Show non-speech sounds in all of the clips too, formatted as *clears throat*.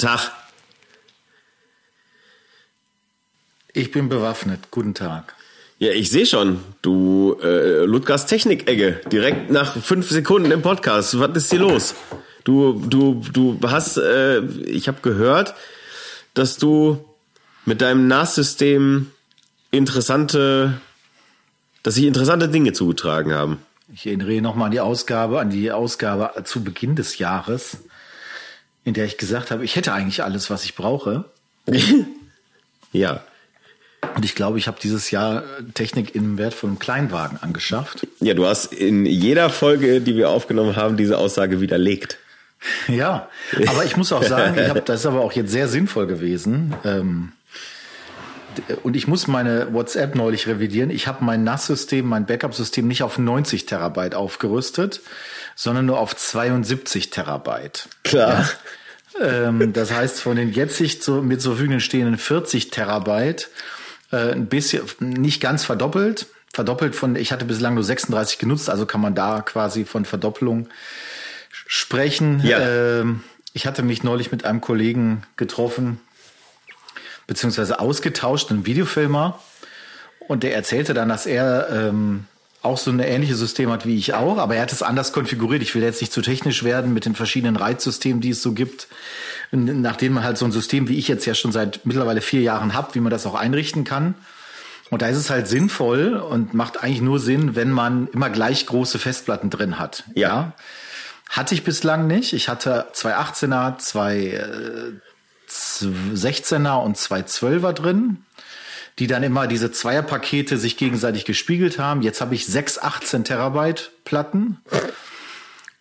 Tag. Ich bin bewaffnet. Guten Tag. Ja, ich sehe schon. Du, äh, Ludgers Technik-Ecke. Direkt nach fünf Sekunden im Podcast. Was ist hier los? Du, du, du hast, äh, ich habe gehört, dass du mit deinem NAS-System interessante, dass sich interessante Dinge zugetragen haben. Ich erinnere nochmal an die Ausgabe, an die Ausgabe zu Beginn des Jahres, in der ich gesagt habe, ich hätte eigentlich alles, was ich brauche. *laughs* ja. Und ich glaube, ich habe dieses Jahr Technik im Wert von einem Kleinwagen angeschafft. Ja, du hast in jeder Folge, die wir aufgenommen haben, diese Aussage widerlegt. *laughs* Ja, aber ich muss auch sagen, ich hab, das ist aber auch jetzt sehr sinnvoll gewesen. Ähm, und ich muss meine WhatsApp neulich revidieren. Ich habe mein NAS-System, mein Backup-System nicht auf 90 Terabyte aufgerüstet, sondern nur auf 72 Terabyte. Klar. Ja? Ähm, das heißt, von den jetzig zu, mir zur Verfügung stehenden 40 Terabyte äh, ein bisschen, nicht ganz verdoppelt. Verdoppelt von, ich hatte bislang nur 36 genutzt, also kann man da quasi von Verdoppelung sprechen. Ja. Ähm, ich hatte mich neulich mit einem Kollegen getroffen, beziehungsweise ausgetauscht, einen Videofilmer. Und der erzählte dann, dass er ähm, auch so eine ähnliche System hat wie ich auch, aber er hat es anders konfiguriert. Ich will jetzt nicht zu technisch werden mit den verschiedenen Reizsystemen, die es so gibt. Nachdem man halt so ein System, wie ich jetzt ja schon seit mittlerweile vier Jahren habe, wie man das auch einrichten kann. Und da ist es halt sinnvoll und macht eigentlich nur Sinn, wenn man immer gleich große Festplatten drin hat. Ja. ja? Hatte ich bislang nicht. Ich hatte zwei 18er, zwei äh, 16er und zwei 12er drin, die dann immer diese Zweierpakete sich gegenseitig gespiegelt haben. Jetzt habe ich sechs 18 Terabyte Platten.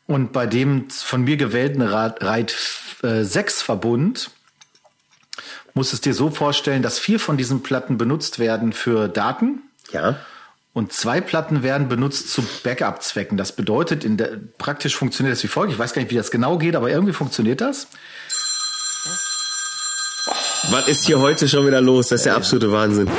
Und bei dem von mir gewählten RAID 6 Verbund muss es dir so vorstellen, dass vier von diesen Platten benutzt werden für Daten. Ja. Und zwei Platten werden benutzt zu Backup-Zwecken. Das bedeutet, in der, praktisch funktioniert das wie folgt. Ich weiß gar nicht, wie das genau geht, aber irgendwie funktioniert das. Was ist hier heute schon wieder los? Das ist der absolute Wahnsinn.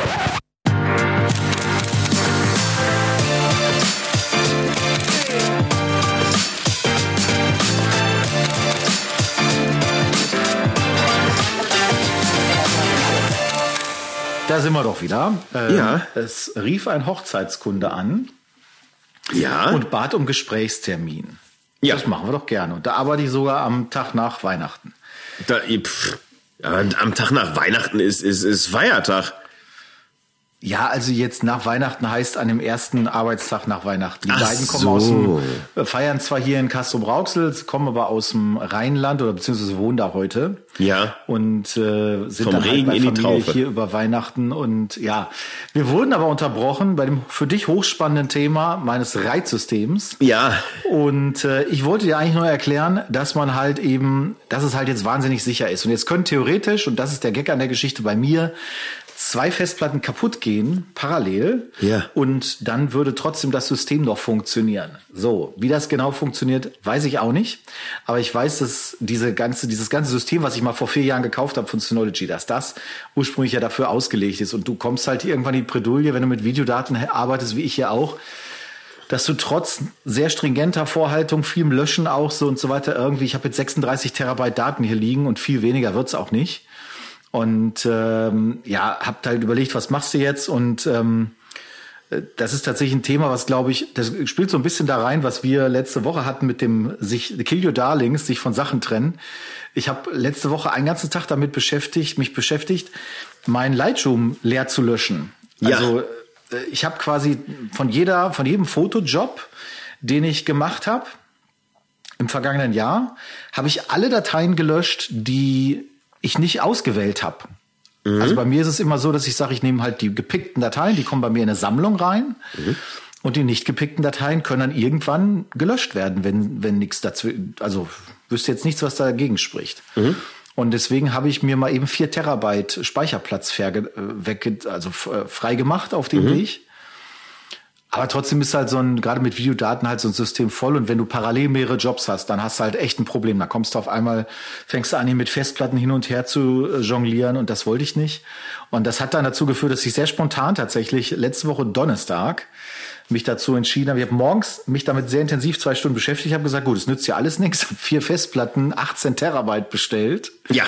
Da sind wir doch wieder. Ähm, ja. Es rief ein Hochzeitskunde an. Ja. Und bat um Gesprächstermin. Ja. Das machen wir doch gerne. Und da arbeite ich sogar am Tag nach Weihnachten. Da, pff, ja, am Tag nach Weihnachten ist, ist, ist Feiertag. Ja, also jetzt nach Weihnachten heißt an dem ersten Arbeitstag nach Weihnachten. Die Ach beiden kommen so. aus dem, äh, feiern zwar hier in Castro-Brauxel, kommen aber aus dem Rheinland oder beziehungsweise wohnen da heute. Ja. Und äh, sind Vom dann Regen halt bei in Familie hier über Weihnachten. Und ja, wir wurden aber unterbrochen bei dem für dich hochspannenden Thema meines Reizsystems. Ja. Und äh, ich wollte dir eigentlich nur erklären, dass man halt eben, dass es halt jetzt wahnsinnig sicher ist. Und jetzt können theoretisch, und das ist der Gag an der Geschichte bei mir, zwei Festplatten kaputt gehen, parallel. Ja. Und dann würde trotzdem das System noch funktionieren. So, wie das genau funktioniert, weiß ich auch nicht. Aber ich weiß, dass diese ganze, dieses ganze System, was ich mal vor vier Jahren gekauft habe von Synology, dass das ursprünglich ja dafür ausgelegt ist. Und du kommst halt irgendwann in die Bredouille, wenn du mit Videodaten arbeitest, wie ich ja auch, dass du trotz sehr stringenter Vorhaltung, vielem Löschen auch so und so weiter irgendwie, ich habe jetzt 36 Terabyte Daten hier liegen und viel weniger wird's auch nicht. Und ähm, ja, habt halt überlegt, was machst du jetzt? Und ähm, das ist tatsächlich ein Thema, was glaube ich, das spielt so ein bisschen da rein, was wir letzte Woche hatten mit dem sich Kill Your Darlings, sich von Sachen trennen. Ich habe letzte Woche einen ganzen Tag damit beschäftigt, mich beschäftigt, meinen Lightroom leer zu löschen. Ja. Also äh, ich habe quasi von jeder, von jedem Fotojob, den ich gemacht habe im vergangenen Jahr, habe ich alle Dateien gelöscht, die ich nicht ausgewählt habe. Also bei mir ist es immer so, dass ich sage, ich nehme halt die gepickten Dateien, die kommen bei mir in eine Sammlung rein. Und die nicht gepickten Dateien können dann irgendwann gelöscht werden, wenn, wenn nichts dazu, also wüsste jetzt nichts, was dagegen spricht. Und deswegen habe ich mir mal eben vier Terabyte Speicherplatz äh, weg, also äh, frei gemacht auf dem Weg. Aber trotzdem ist halt so ein, gerade mit Videodaten halt so ein System voll. Und wenn du parallel mehrere Jobs hast, dann hast du halt echt ein Problem. Da kommst du auf einmal, fängst du an, hier mit Festplatten hin und her zu äh, jonglieren. Und das wollte ich nicht. Und das hat dann dazu geführt, dass ich sehr spontan tatsächlich letzte Woche Donnerstag mich dazu entschieden habe. Ich habe morgens mich damit sehr intensiv zwei Stunden beschäftigt. Habe gesagt, gut, es nützt ja alles nichts. Vier Festplatten, 18 Terabyte bestellt. Ja.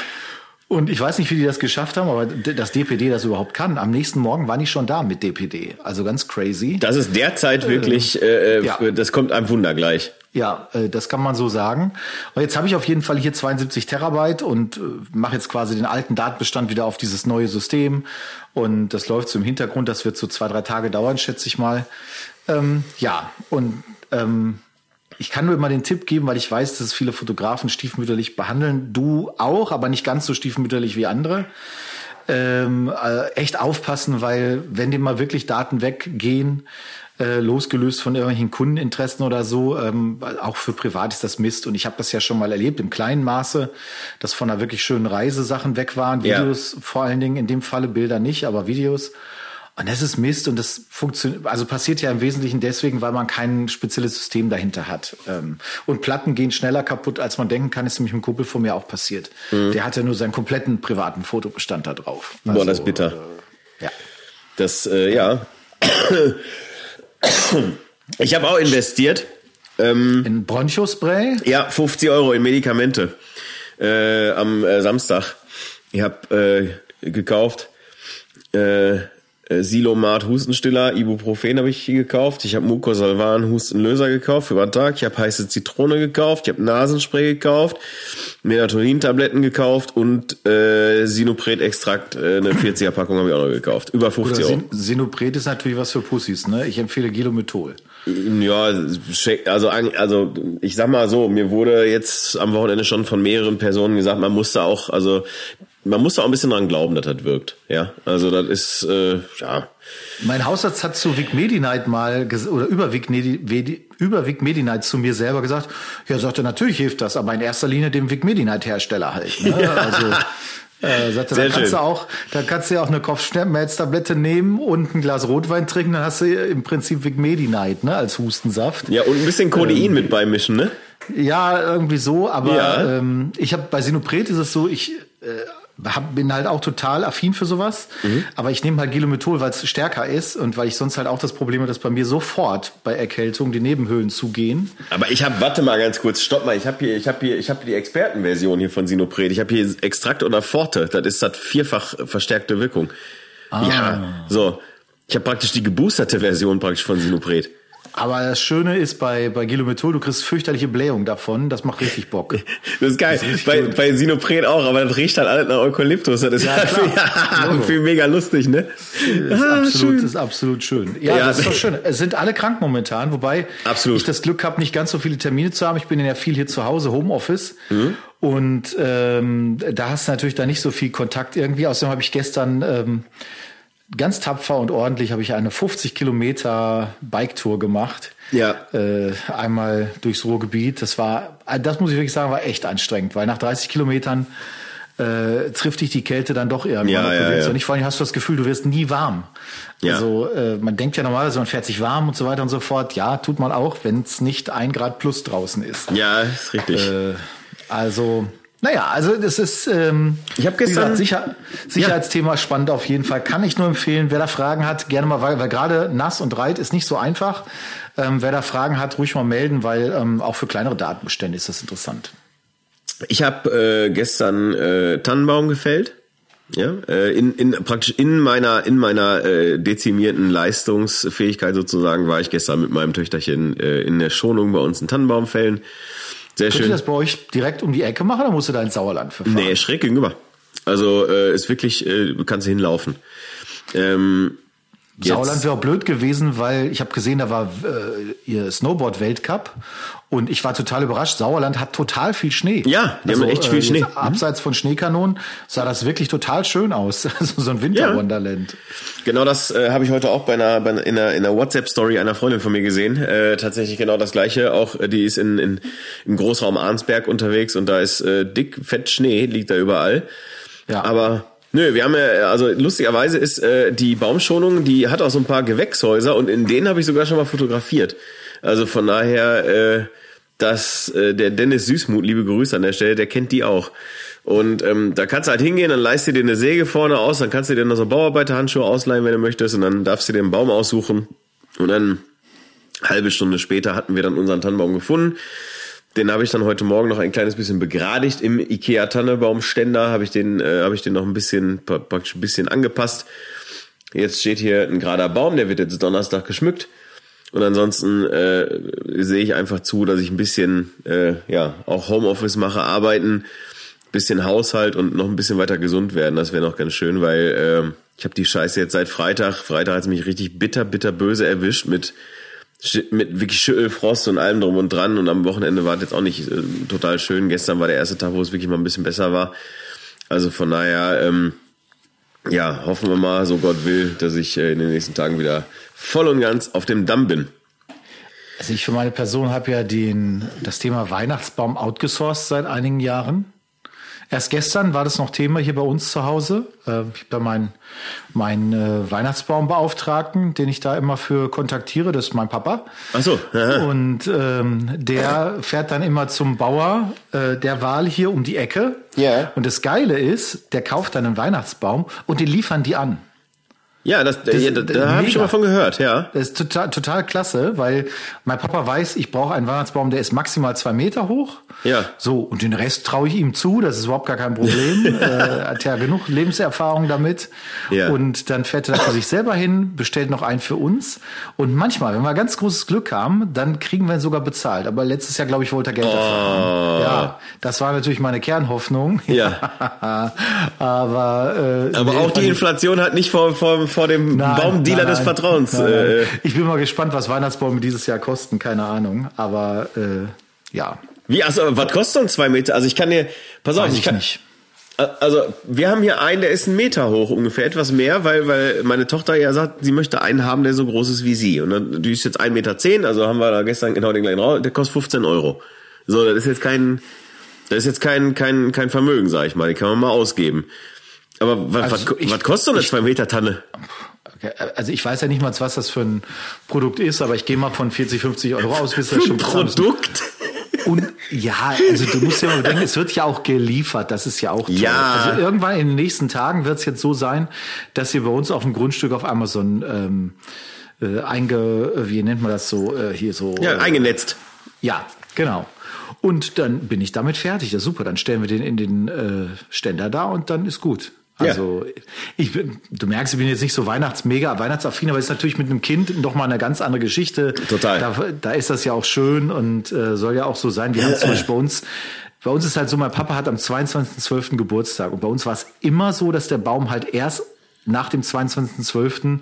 Und ich weiß nicht, wie die das geschafft haben, aber das DPD das überhaupt kann. Am nächsten Morgen war ich schon da mit DPD. Also ganz crazy. Das ist derzeit wirklich, äh, äh, ja. das kommt einem Wunder gleich. Ja, äh, das kann man so sagen. Und jetzt habe ich auf jeden Fall hier 72 Terabyte und äh, mache jetzt quasi den alten Datenbestand wieder auf dieses neue System. Und das läuft so im Hintergrund. Das wird so zwei, drei Tage dauern, schätze ich mal. Ähm, ja, und ähm, ich kann nur immer den Tipp geben, weil ich weiß, dass es viele Fotografen stiefmütterlich behandeln. Du auch, aber nicht ganz so stiefmütterlich wie andere. Ähm, äh, echt aufpassen, weil wenn dir mal wirklich Daten weggehen, äh, losgelöst von irgendwelchen Kundeninteressen oder so, ähm, auch für privat ist das Mist. Und ich habe das ja schon mal erlebt im kleinen Maße, dass von einer wirklich schönen Reise Sachen weg waren. Videos ja. vor allen Dingen, in dem Falle Bilder nicht, aber Videos. Und das ist Mist und das funktioniert, also passiert ja im Wesentlichen deswegen, weil man kein spezielles System dahinter hat. Ähm, und Platten gehen schneller kaputt, als man denken kann, ist nämlich einem Kumpel von mir auch passiert. Mhm. Der hatte nur seinen kompletten privaten Fotobestand da drauf. Also, Boah, das ist bitter. Äh, ja. Das, äh, ja. Ich habe auch investiert. Ähm, in Bronchospray? Ja, 50 Euro in Medikamente äh, am äh, Samstag. Ich habe äh, gekauft äh, äh, Silomat Hustenstiller, Ibuprofen habe ich gekauft. Ich habe Mucosalvan Hustenlöser gekauft für den Tag. Ich habe heiße Zitrone gekauft. Ich habe Nasenspray gekauft, Melatonin-Tabletten gekauft und äh, Sinopret-Extrakt, äh, eine 40er Packung habe ich auch noch gekauft. Über 50 Euro. Sinopret ist natürlich was für Pussys, ne? Ich empfehle Gilomethol. Ja, also, also ich sag mal so, mir wurde jetzt am Wochenende schon von mehreren Personen gesagt, man musste auch, also man muss da auch ein bisschen dran glauben, dass das wirkt. Ja, also das ist äh, ja. Mein Hausarzt hat zu Vic Medi-Night mal oder über Vic, Medi über Vic Medi-Night zu mir selber gesagt, ja, sagte natürlich hilft das, aber in erster Linie dem Vic Medi-Night Hersteller halt. Ne? *laughs* Ja. Also äh, sagte, Sehr dann kannst schön. du auch, dann kannst du ja auch eine Kopfschmerztablette nehmen und ein Glas Rotwein trinken, dann hast du im Prinzip Vic Medi-Night, ne, als Hustensaft. Ja, und ein bisschen Codein ähm, mit beimischen, ne? Ja, irgendwie so, aber ja. ähm, ich habe bei Sinopret ist es so, ich äh, hab, bin halt auch total affin für sowas, mhm. aber ich nehme halt Gilomethol, weil es stärker ist und weil ich sonst halt auch das Problem habe, dass bei mir sofort bei Erkältung die Nebenhöhlen zugehen. Aber ich habe, warte mal ganz kurz, stopp mal, ich habe hier, ich habe hier, ich habe die Expertenversion hier von Sinopret. Ich habe hier Extrakt oder Forte, das ist das vierfach verstärkte Wirkung. Ah. Ja, so. Ich habe praktisch die geboosterte Version praktisch von Sinopret. Aber das Schöne ist bei, bei Gilomethol, du kriegst fürchterliche Blähung davon. Das macht richtig Bock. *laughs* Das ist geil. Das ist bei, bei Sinopren auch, aber das riecht halt alles nach Eukalyptus. Das ist ja, halt viel, *laughs* viel mega lustig, ne? Das ist, ah, absolut, schön. ist absolut schön. Ja, ja, das ist doch schön. Es sind alle krank momentan, wobei absolut. ich das Glück habe, nicht ganz so viele Termine zu haben. Ich bin ja viel hier zu Hause, Homeoffice. Mhm. Und ähm, da hast du natürlich da nicht so viel Kontakt irgendwie. Außerdem habe ich gestern ähm, ganz tapfer und ordentlich habe ich eine 50 Kilometer Bike-Tour gemacht. Ja. Äh, einmal durchs Ruhrgebiet. Das war, das muss ich wirklich sagen, war echt anstrengend, weil nach 30 Kilometern äh, trifft dich die Kälte dann doch irgendwann. Ja, ja, ja. Und nicht vor allem hast du das Gefühl, du wirst nie warm. Ja. Also äh, man denkt ja normalerweise, man fährt sich warm und so weiter und so fort. Ja, tut man auch, wenn es nicht ein Grad plus draußen ist. Ja, ist richtig. Äh, also naja, also das ist ähm, ich habe gestern gesagt, Sicher Sicherheitsthema ja. spannend auf jeden Fall. Kann ich nur empfehlen, wer da Fragen hat, gerne mal, weil, weil gerade nass und reit ist nicht so einfach. Ähm, wer da Fragen hat, ruhig mal melden, weil ähm, auch für kleinere Datenbestände ist das interessant. Ich habe äh, gestern äh, Tannenbaum gefällt. Ja, äh, in, in praktisch in meiner in meiner äh, dezimierten Leistungsfähigkeit sozusagen war ich gestern mit meinem Töchterchen äh, in der Schonung bei uns einen Tannenbaum fällen. Sehr Könnt schön. ihr das bei euch direkt um die Ecke machen oder musst du da ins Sauerland für fahren? Nee, schräg gegenüber. Also äh, ist wirklich, äh, kannst du hinlaufen. Ähm, Sauerland wäre auch blöd gewesen, weil ich habe gesehen, da war äh, ihr Snowboard-Weltcup und ich war total überrascht. Sauerland hat total viel Schnee. Ja, die also, haben echt viel äh, Schnee. Abseits von Schneekanonen sah das wirklich total schön aus. *laughs* Also so ein Winterwunderland. Ja. Genau das äh, habe ich heute auch bei einer, bei einer, in einer, in einer WhatsApp-Story einer Freundin von mir gesehen. Äh, tatsächlich genau das gleiche. Auch äh, die ist in, in, im Großraum Arnsberg unterwegs und da ist äh, dick, fett Schnee, liegt da überall. Ja. Aber Nö, wir haben ja, also lustigerweise ist äh, die Baumschonung, die hat auch so ein paar Gewächshäuser und in denen habe ich sogar schon mal fotografiert. Also von daher, äh, dass äh, der Dennis Süßmuth, liebe Grüße an der Stelle, der kennt die auch. Und ähm, da kannst du halt hingehen, dann leist du dir eine Säge vorne aus, dann kannst du dir noch so Bauarbeiterhandschuhe ausleihen, wenn du möchtest, und dann darfst du dir einen Baum aussuchen und dann Halbe Stunde später hatten wir dann unseren Tannenbaum gefunden. Den habe ich dann heute Morgen noch ein kleines bisschen begradigt im Ikea Tannebaumständer. Habe ich den, äh, habe ich den noch ein bisschen praktisch ein bisschen angepasst. Jetzt steht hier ein gerader Baum, der wird jetzt Donnerstag geschmückt. Und ansonsten äh, sehe ich einfach zu, dass ich ein bisschen äh, ja auch Homeoffice mache, arbeiten, bisschen Haushalt und noch ein bisschen weiter gesund werden. Das wäre noch ganz schön, weil äh, ich habe die Scheiße jetzt seit Freitag. Freitag hat es mich richtig bitter, bitter böse erwischt mit mit wirklich Schüttelfrost und allem drum und dran. Und am Wochenende war es jetzt auch nicht äh, total schön. Gestern war der erste Tag, wo es wirklich mal ein bisschen besser war. Also von daher, ähm, ja, hoffen wir mal, so Gott will, dass ich äh, in den nächsten Tagen wieder voll und ganz auf dem Damm bin. Also ich für meine Person habe ja den, das Thema Weihnachtsbaum outgesourced seit einigen Jahren. Erst gestern war das noch Thema hier bei uns zu Hause. Äh, ich habe da meinen mein, äh, Weihnachtsbaumbeauftragten, den ich da immer für kontaktiere, das ist mein Papa. Ach so. Aha. Und ähm, der fährt dann immer zum Bauer äh, der Wahl hier um die Ecke. Ja. Yeah. Und das Geile ist, der kauft dann einen Weihnachtsbaum und den liefern die an. Ja, das, das da, da habe ich schon mal von gehört, ja. Das ist total, total klasse, weil mein Papa weiß, ich brauche einen Weihnachtsbaum, der ist maximal zwei Meter hoch. Ja. So, und den Rest traue ich ihm zu, das ist überhaupt gar kein Problem. *laughs* äh, hat ja genug Lebenserfahrung damit. Ja. Und dann fährt er für sich selber hin, bestellt noch einen für uns. Und manchmal, wenn wir ganz großes Glück haben, dann kriegen wir ihn sogar bezahlt. Aber letztes Jahr, glaube ich, wollte er Geld oh. dafür haben. Ja, das war natürlich meine Kernhoffnung. Ja. *laughs* Aber, äh, Aber auch die Inflation hat nicht vor, vor, vor dem nein, Baumdealer nein, nein, des Vertrauens. Äh, ich bin mal gespannt, was Weihnachtsbäume dieses Jahr kosten, keine Ahnung. Aber äh, ja. Wie, also, was kostet so ein zwei Meter? Also ich kann dir, pass auf, Weiß ich kann nicht. Also wir haben hier einen, der ist einen Meter hoch, ungefähr etwas mehr, weil weil meine Tochter ja sagt, sie möchte einen haben, der so groß ist wie sie. Und dann, die ist jetzt ein Meter, zehn, also haben wir da gestern genau den gleichen raus, der kostet 15 Euro. So, das ist jetzt kein, das ist jetzt kein, kein, kein Vermögen, sag ich mal, die kann man mal ausgeben. Aber was, Also was, was kostet so eine ich- zwei Meter Tanne? Okay, Also ich weiß ja nicht mal, was das für ein Produkt ist, aber ich gehe mal von 40, 50 Euro aus, bis das schon. Produkt? Und ja, also du musst ja mal bedenken, es wird ja auch geliefert, das ist ja auch toll. Ja. Also irgendwann in den nächsten Tagen wird es jetzt so sein, dass hier bei uns auf dem Grundstück auf Amazon ähm, äh, einge, äh, wie nennt man das so, äh, hier so. Ja, äh, eingenetzt. ja, genau. Und dann bin ich damit fertig. Ja, super. Dann stellen wir den in den äh, Ständer da und dann ist gut. Also ich bin, du merkst, ich bin jetzt nicht so Weihnachtsmega, Weihnachtsaffin, aber ist natürlich mit einem Kind noch mal eine ganz andere Geschichte. Total. Da, da ist das ja auch schön und äh, soll ja auch so sein. Wir haben zum Beispiel bei uns, bei uns ist halt so, mein Papa hat am 22.12. Geburtstag und bei uns war es immer so, dass der Baum halt erst nach dem 22.12.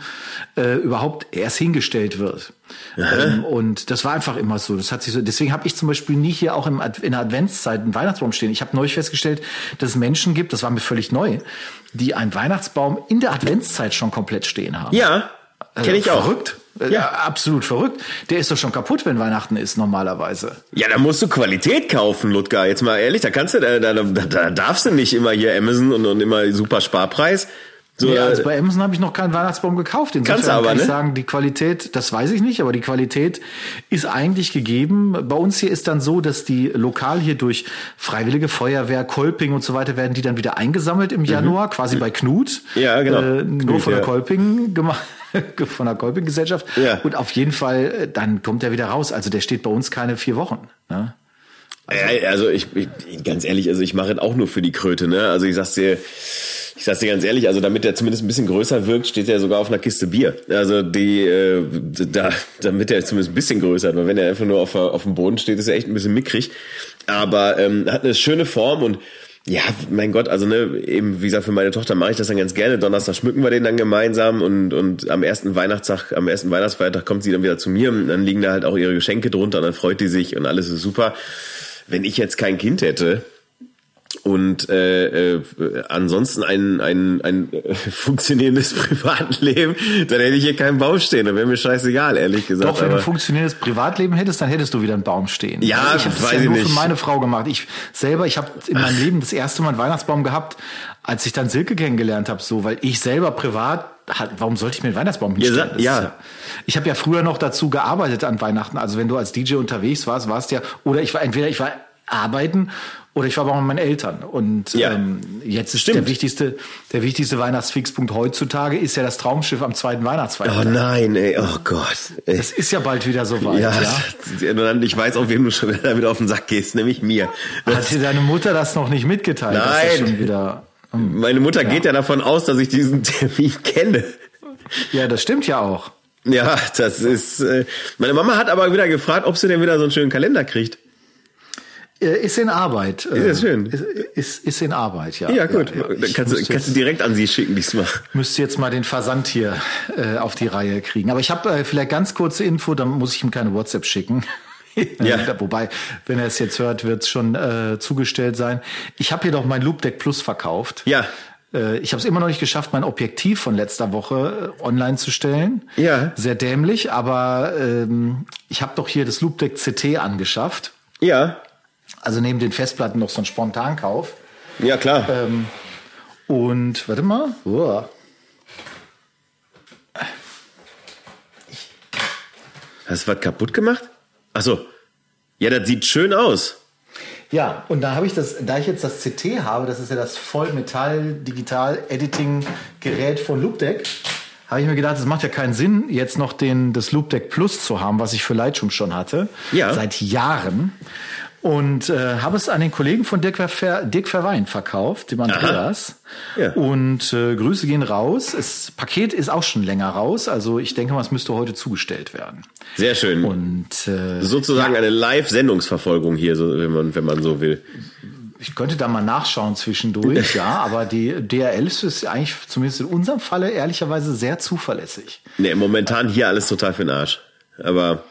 Äh, überhaupt erst hingestellt wird. Ähm, und das war einfach immer so. Das hat sich so. Deswegen habe ich zum Beispiel nie hier auch im Ad in der Adventszeit einen Weihnachtsbaum stehen. Ich habe neulich festgestellt, dass es Menschen gibt, das war mir völlig neu, die einen Weihnachtsbaum in der Adventszeit schon komplett stehen haben. Ja, kenne ich auch. Verrückt. Ja. Ja, absolut verrückt. Der ist doch schon kaputt, wenn Weihnachten ist, normalerweise. Ja, da musst du Qualität kaufen, Ludger. Jetzt mal ehrlich, da kannst du, da, da, da, da darfst du nicht immer hier Amazon und, und immer super Sparpreis. So, Nee, äh, also bei Amazon habe ich noch keinen Weihnachtsbaum gekauft. Insofern Kannst du aber, kann ich ne? sagen, die Qualität, das weiß ich nicht, aber die Qualität ist eigentlich gegeben. Bei uns hier ist dann so, dass die lokal hier durch Freiwillige Feuerwehr, Kolping und so weiter werden die dann wieder eingesammelt im Januar, quasi bei Knut. Mhm. Ja, genau. Äh, nur Knut, von der ja. Kolping gemacht. *laughs* Von der Kolping-Gesellschaft. Ja. Und auf jeden Fall, äh, dann kommt er wieder raus. Also der steht bei uns keine vier Wochen. Ne? Ja, also ich, ich ganz ehrlich, also ich mache es auch nur für die Kröte, ne? Also ich sag's dir, ich sag's dir ganz ehrlich, also damit der zumindest ein bisschen größer wirkt, steht er sogar auf einer Kiste Bier. Also die, äh, da, damit er zumindest ein bisschen größer wird, weil wenn er einfach nur auf, auf dem Boden steht, ist er echt ein bisschen mickrig. Aber ähm, hat eine schöne Form und ja, mein Gott, also ne, eben wie gesagt, für meine Tochter mache ich das dann ganz gerne. Donnerstag schmücken wir den dann gemeinsam und und am ersten Weihnachtstag, am ersten Weihnachtsfeiertag kommt sie dann wieder zu mir und dann liegen da halt auch ihre Geschenke drunter und dann freut die sich und alles ist super. Wenn ich jetzt kein Kind hätte und äh, äh, ansonsten ein ein ein äh, *laughs* funktionierendes *laughs* Privatleben, dann hätte ich hier keinen Baum stehen. Dann wäre mir scheißegal, ehrlich gesagt. Doch, wenn du ein funktionierendes Privatleben hättest, dann hättest du wieder einen Baum stehen. Ja, ich habe das ja ich nur nicht. für meine Frau gemacht. Ich selber, ich habe in meinem Leben das erste Mal einen Weihnachtsbaum gehabt, als ich dann Silke kennengelernt habe, so, weil ich selber privat, hat, warum sollte ich mir einen Weihnachtsbaum hinstellen? Das ist ja. Ich habe ja früher noch dazu gearbeitet an Weihnachten. Also wenn du als DJ unterwegs warst, warst ja, oder ich war entweder ich war arbeiten oder ich war bei meinen Eltern. Und Ja. ähm, jetzt ist Stimmt. der wichtigste, der wichtigste Weihnachtsfixpunkt heutzutage ist ja das Traumschiff am zweiten Weihnachtsfeiertag. Oh nein, ey, oh Gott. Ey. Es ist ja bald wieder soweit, Ja, ja. dann- ich weiß, auf wem du schon *laughs* wieder damit auf den Sack gehst, nämlich mir. Hat dir deine Mutter das noch nicht mitgeteilt? dass das Nein. schon wieder. Meine Mutter geht ja davon aus, dass ich diesen *laughs* Termin kenne. Ja, das stimmt ja auch. Ja, das ist. Äh, meine Mama hat aber wieder gefragt, ob sie denn wieder so einen schönen Kalender kriegt. Äh, Ist in Arbeit. Ist das schön? Ist, ist, ist in Arbeit, ja. Ja, gut. Ja, ja. Dann kannst, du, kannst du direkt an sie schicken diesmal. müsste jetzt mal den Versand hier äh, auf die Reihe kriegen. Aber ich habe äh, vielleicht ganz kurze Info, dann muss ich ihm keine WhatsApp schicken. *laughs* Ja. Wobei, wenn er es jetzt hört, wird es schon äh, zugestellt sein. Ich habe hier doch mein Loop Deck Plus verkauft. Ja. Äh, Ich habe es immer noch nicht geschafft, mein Objektiv von letzter Woche äh, online zu stellen. Ja. Sehr dämlich, aber ähm, ich habe doch hier das Loop Deck CT angeschafft. Ja, Also neben den Festplatten noch so ein Spontankauf. ja klar. Ähm, und warte mal. Uah. Hast du was kaputt gemacht? Ach so. Ja, das sieht schön aus. Ja, und da habe ich das, da ich jetzt das CT habe, das ist ja das Vollmetall Digital Editing Gerät von Loopdeck, habe ich mir gedacht, es macht ja keinen Sinn, jetzt noch den, das Loopdeck Plus zu haben, was ich für Lightroom schon hatte. Ja. Seit Jahren. Und äh, habe es an den Kollegen von Dirk, Ver, Dirk Verwein verkauft, dem Andreas. Ja. Und äh, Grüße gehen raus. Das Paket ist auch schon länger raus. Also ich denke mal, es müsste heute zugestellt werden. Sehr schön. Und äh, Sozusagen eine Live-Sendungsverfolgung hier, so, wenn, man, wenn man so will. Ich könnte da mal nachschauen zwischendurch, *laughs* ja, aber die DRL ist eigentlich zumindest in unserem Falle ehrlicherweise sehr zuverlässig. Nee, momentan hier alles total für den Arsch. Aber,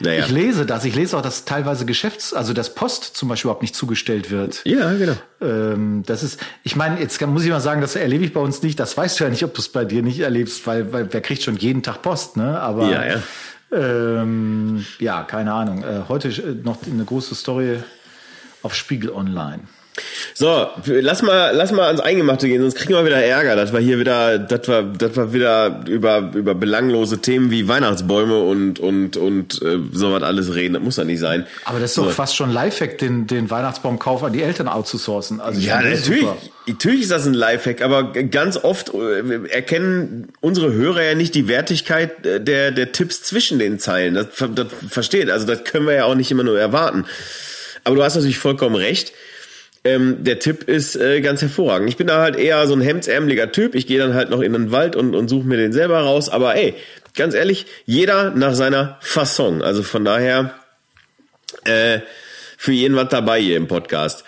naja. Ich lese das, ich lese auch, dass teilweise Geschäfts-, also das Post zum Beispiel überhaupt nicht zugestellt wird. Ja, genau. Ähm, das ist, ich meine, jetzt muss ich mal sagen, das erlebe ich bei uns nicht. Das weißt du ja nicht, ob du es bei dir nicht erlebst, weil, weil wer kriegt schon jeden Tag Post, ne? Aber Ja, ja. Ähm, ja, keine Ahnung. Äh, heute äh, noch eine große Story auf Spiegel Online. So, lass mal, lass mal ans Eingemachte gehen, sonst kriegen wir wieder Ärger, dass wir hier wieder, dass wir, dass wir wieder über, über belanglose Themen wie Weihnachtsbäume und, und, und äh, sowas alles reden. Das muss ja nicht sein. Aber das ist doch So. fast schon Lifehack, den, den Weihnachtsbaumkauf an die Eltern outzusourcen. Also Ja, natürlich. super. Natürlich ist das ein Lifehack, aber ganz oft äh, erkennen unsere Hörer ja nicht die Wertigkeit äh, der, der Tipps zwischen den Zeilen. Das, das versteht. Also das können wir ja auch nicht immer nur erwarten. Aber du hast natürlich vollkommen recht. Ähm, der Tipp ist äh, ganz hervorragend. Ich bin da halt eher so ein hemdsärmeliger Typ. Ich gehe dann halt noch in den Wald und, und suche mir den selber raus. Aber ey, ganz ehrlich, jeder nach seiner Fasson. Also von daher äh, für jeden was dabei hier im Podcast.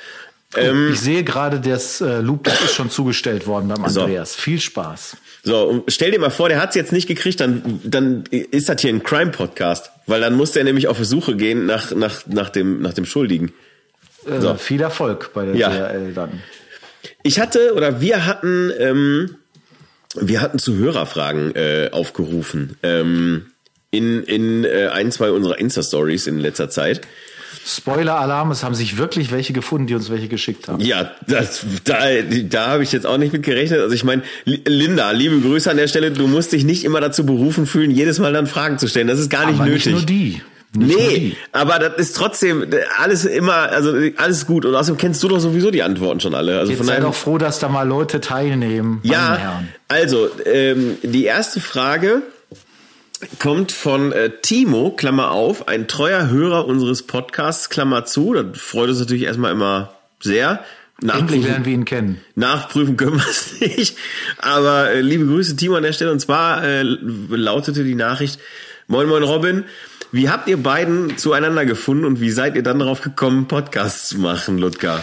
Ähm, Ich sehe gerade, das äh, Loop das ist schon zugestellt worden beim So. Andreas. Viel Spaß. So, und stell dir mal vor, der hat's jetzt nicht gekriegt, dann, dann ist das hier ein Crime-Podcast. Weil dann muss der nämlich auf die Suche gehen nach, nach, nach, dem, nach dem Schuldigen. Äh, So. Viel Erfolg bei der Ja. DRL dann. Ich hatte, oder wir hatten, ähm, wir hatten zu Hörerfragen äh, aufgerufen. Ähm, in in äh, ein, zwei unserer Insta-Stories in letzter Zeit. Spoiler-Alarm, es haben sich wirklich welche gefunden, die uns welche geschickt haben. Ja, das, da, da habe ich jetzt auch nicht mit gerechnet. Also ich meine, Li- Linda, liebe Grüße an der Stelle. Du musst dich nicht immer dazu berufen fühlen, jedes Mal dann Fragen zu stellen. Das ist gar nicht Aber nötig. nicht nur die. Nicht Nee, aber das ist trotzdem alles immer, also alles gut. Und außerdem kennst du doch sowieso die Antworten schon alle. Also Jetzt von sei doch froh, dass da mal Leute teilnehmen. ja, also ähm, die erste Frage kommt von äh, Timo, Klammer auf, ein treuer Hörer unseres Podcasts, Klammer zu. Das freut uns natürlich erstmal immer sehr. Endlich Nachprüfen, lernen wir ihn kennen. nachprüfen können wir es nicht. Aber äh, liebe Grüße, Timo, an der Stelle. Und zwar äh, lautete die Nachricht, Moin Moin Robin, wie habt ihr beiden zueinander gefunden und wie seid ihr dann darauf gekommen, Podcasts zu machen, Ludger?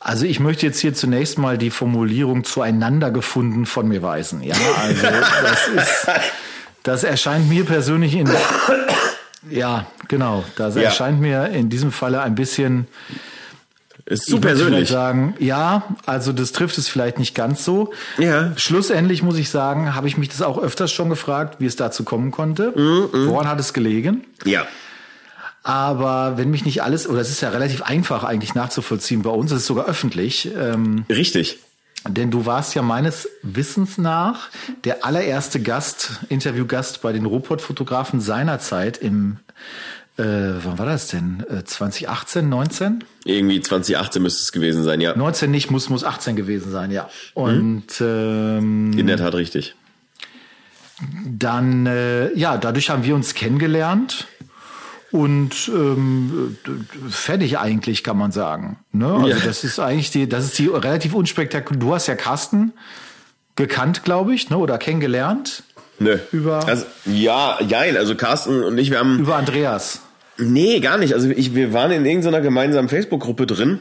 Also ich möchte jetzt hier zunächst mal die Formulierung zueinander gefunden von mir weisen. Ja, also das ist, das erscheint mir persönlich in, ja, genau, das Ja. erscheint mir in diesem Falle ein bisschen Ist zu persönlich. sagen, ja, also das trifft es vielleicht nicht ganz so. Ja. Schlussendlich muss ich sagen, habe ich mich das auch öfters schon gefragt, wie es dazu kommen konnte. Mhm, Woran hat es gelegen? Ja. Aber wenn mich nicht alles, oder es ist ja relativ einfach eigentlich nachzuvollziehen bei uns, es ist sogar öffentlich, ähm, Richtig. denn du warst ja meines Wissens nach der allererste Gast, Interviewgast bei den Robot-Fotografen seinerzeit im äh, wann war das denn? Äh, 2018, 19? Irgendwie 2018 müsste es gewesen sein, ja. 19 nicht, muss, muss 18 gewesen sein, ja. Und ähm, In der Tat richtig. dann, äh, ja, dadurch haben wir uns kennengelernt. Und ähm, fertig eigentlich, kann man sagen. Ne? Also Ja. das ist eigentlich die, das ist die relativ unspektakulär. Du hast ja Carsten gekannt, glaube ich, ne? oder kennengelernt Nö. Über- Also, ja, jein. Also Carsten und ich, wir haben. über Andreas. Nee, gar nicht. Also ich, wir waren in irgendeiner gemeinsamen Facebook-Gruppe drin.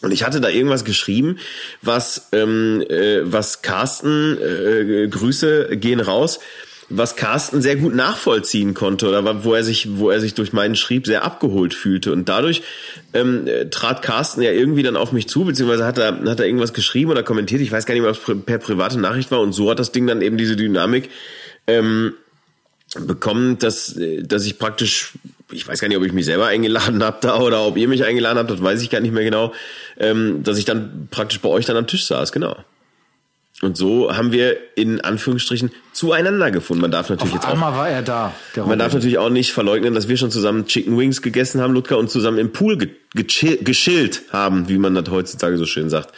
Und ich hatte da irgendwas geschrieben, was, ähm, äh, was Carsten, äh, Grüße gehen raus, was Carsten sehr gut nachvollziehen konnte oder wo er sich, wo er sich durch meinen Schrieb sehr abgeholt fühlte. Und dadurch ähm, äh, trat Carsten ja irgendwie dann auf mich zu, beziehungsweise hat er, hat er irgendwas geschrieben oder kommentiert. Ich weiß gar nicht mehr, ob es per private Nachricht war. Und so hat das Ding dann eben diese Dynamik ähm, bekommen, dass, äh, dass ich praktisch, ich weiß gar nicht, ob ich mich selber eingeladen habe da oder ob ihr mich eingeladen habt, das weiß ich gar nicht mehr genau, ähm, dass ich dann praktisch bei euch dann am Tisch saß, genau. Und so haben wir in Anführungsstrichen zueinander gefunden. Man darf natürlich Auf jetzt auch, war er da. Man darf natürlich auch nicht verleugnen, dass wir schon zusammen Chicken Wings gegessen haben, Ludger, und zusammen im Pool ge gechill- geschillt haben, wie man das heutzutage so schön sagt.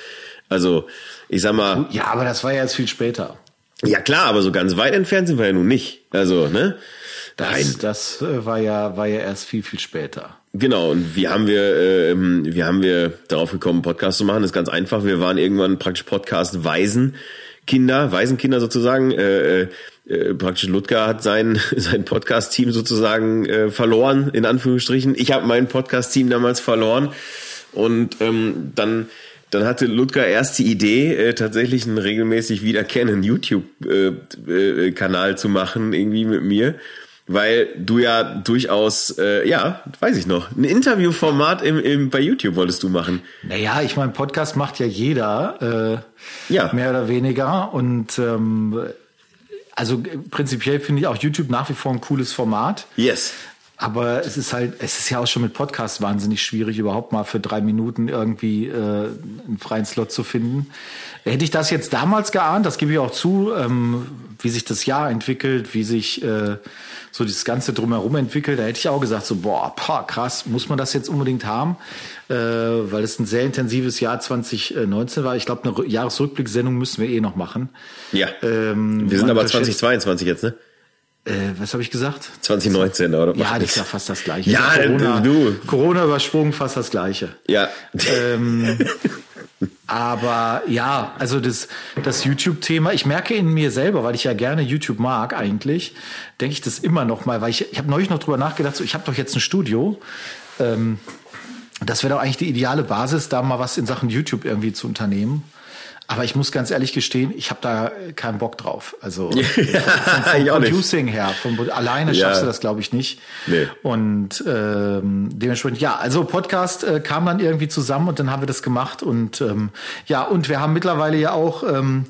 Also, ich sag mal, ja, aber das war ja jetzt viel später. ja klar, aber so ganz weit entfernt sind wir ja nun nicht. Also, ne? Das, das äh, war ja war ja erst viel viel später. Genau, und wie haben wir, ähm, wie haben wir darauf gekommen, Podcast zu machen? Das ist ganz einfach. Wir waren irgendwann praktisch Podcast Waisenkinder, Waisenkinder sozusagen. Äh, äh, praktisch Ludger hat sein, *laughs* sein Podcast-Team sozusagen äh, verloren, in Anführungsstrichen. Ich habe mein Podcast-Team damals verloren. Und ähm, dann, dann hatte Ludger erst die Idee, äh, tatsächlich einen regelmäßig wiederkehrenden YouTube-Kanal äh, Kanal zu machen, irgendwie mit mir weil du ja durchaus, äh, ja, weiß ich noch, ein Interviewformat im, im, bei YouTube wolltest du machen. Naja, ich meine, Podcast macht ja jeder, äh, Ja. mehr oder weniger. Und ähm, also prinzipiell finde ich auch YouTube nach wie vor ein cooles Format. Yes. Aber es ist halt, es ist ja auch schon mit Podcast wahnsinnig schwierig, überhaupt mal für drei Minuten irgendwie äh, einen freien Slot zu finden. Hätte ich das jetzt damals geahnt, das gebe ich auch zu, ähm, wie sich das Jahr entwickelt, wie sich äh, so dieses Ganze drumherum entwickelt, da hätte ich auch gesagt, so, boah, pah, krass, muss man das jetzt unbedingt haben? Äh, weil es ein sehr intensives Jahr 2019 war. Ich glaube, eine Rü- Jahresrückblicksendung müssen wir eh noch machen. Ja. Ähm, wir sind aber unterschätzt- 2022 jetzt, ne? Äh, was habe ich gesagt? 2019, oder? Ja, das ist ja fast das Gleiche. Ja, Corona, du. Corona übersprungen, fast das Gleiche. Ja. Ähm, *laughs* aber ja, also das, das YouTube-Thema, ich merke in mir selber, weil ich ja gerne YouTube mag eigentlich, denke ich das immer noch mal, weil ich, ich habe neulich noch drüber nachgedacht, so, ich habe doch jetzt ein Studio. Ähm, das wäre doch eigentlich die ideale Basis, da mal was in Sachen YouTube irgendwie zu unternehmen. Aber ich muss ganz ehrlich gestehen, ich habe da keinen Bock drauf. Also *laughs* vom, vom *laughs* nicht. Producing her, vom, alleine Ja. schaffst du das, glaube ich, nicht. Nee. Und ähm, dementsprechend, ja, also Podcast äh, kam dann irgendwie zusammen und dann haben wir das gemacht. Und ähm, ja, und wir haben mittlerweile ja auch, ähm,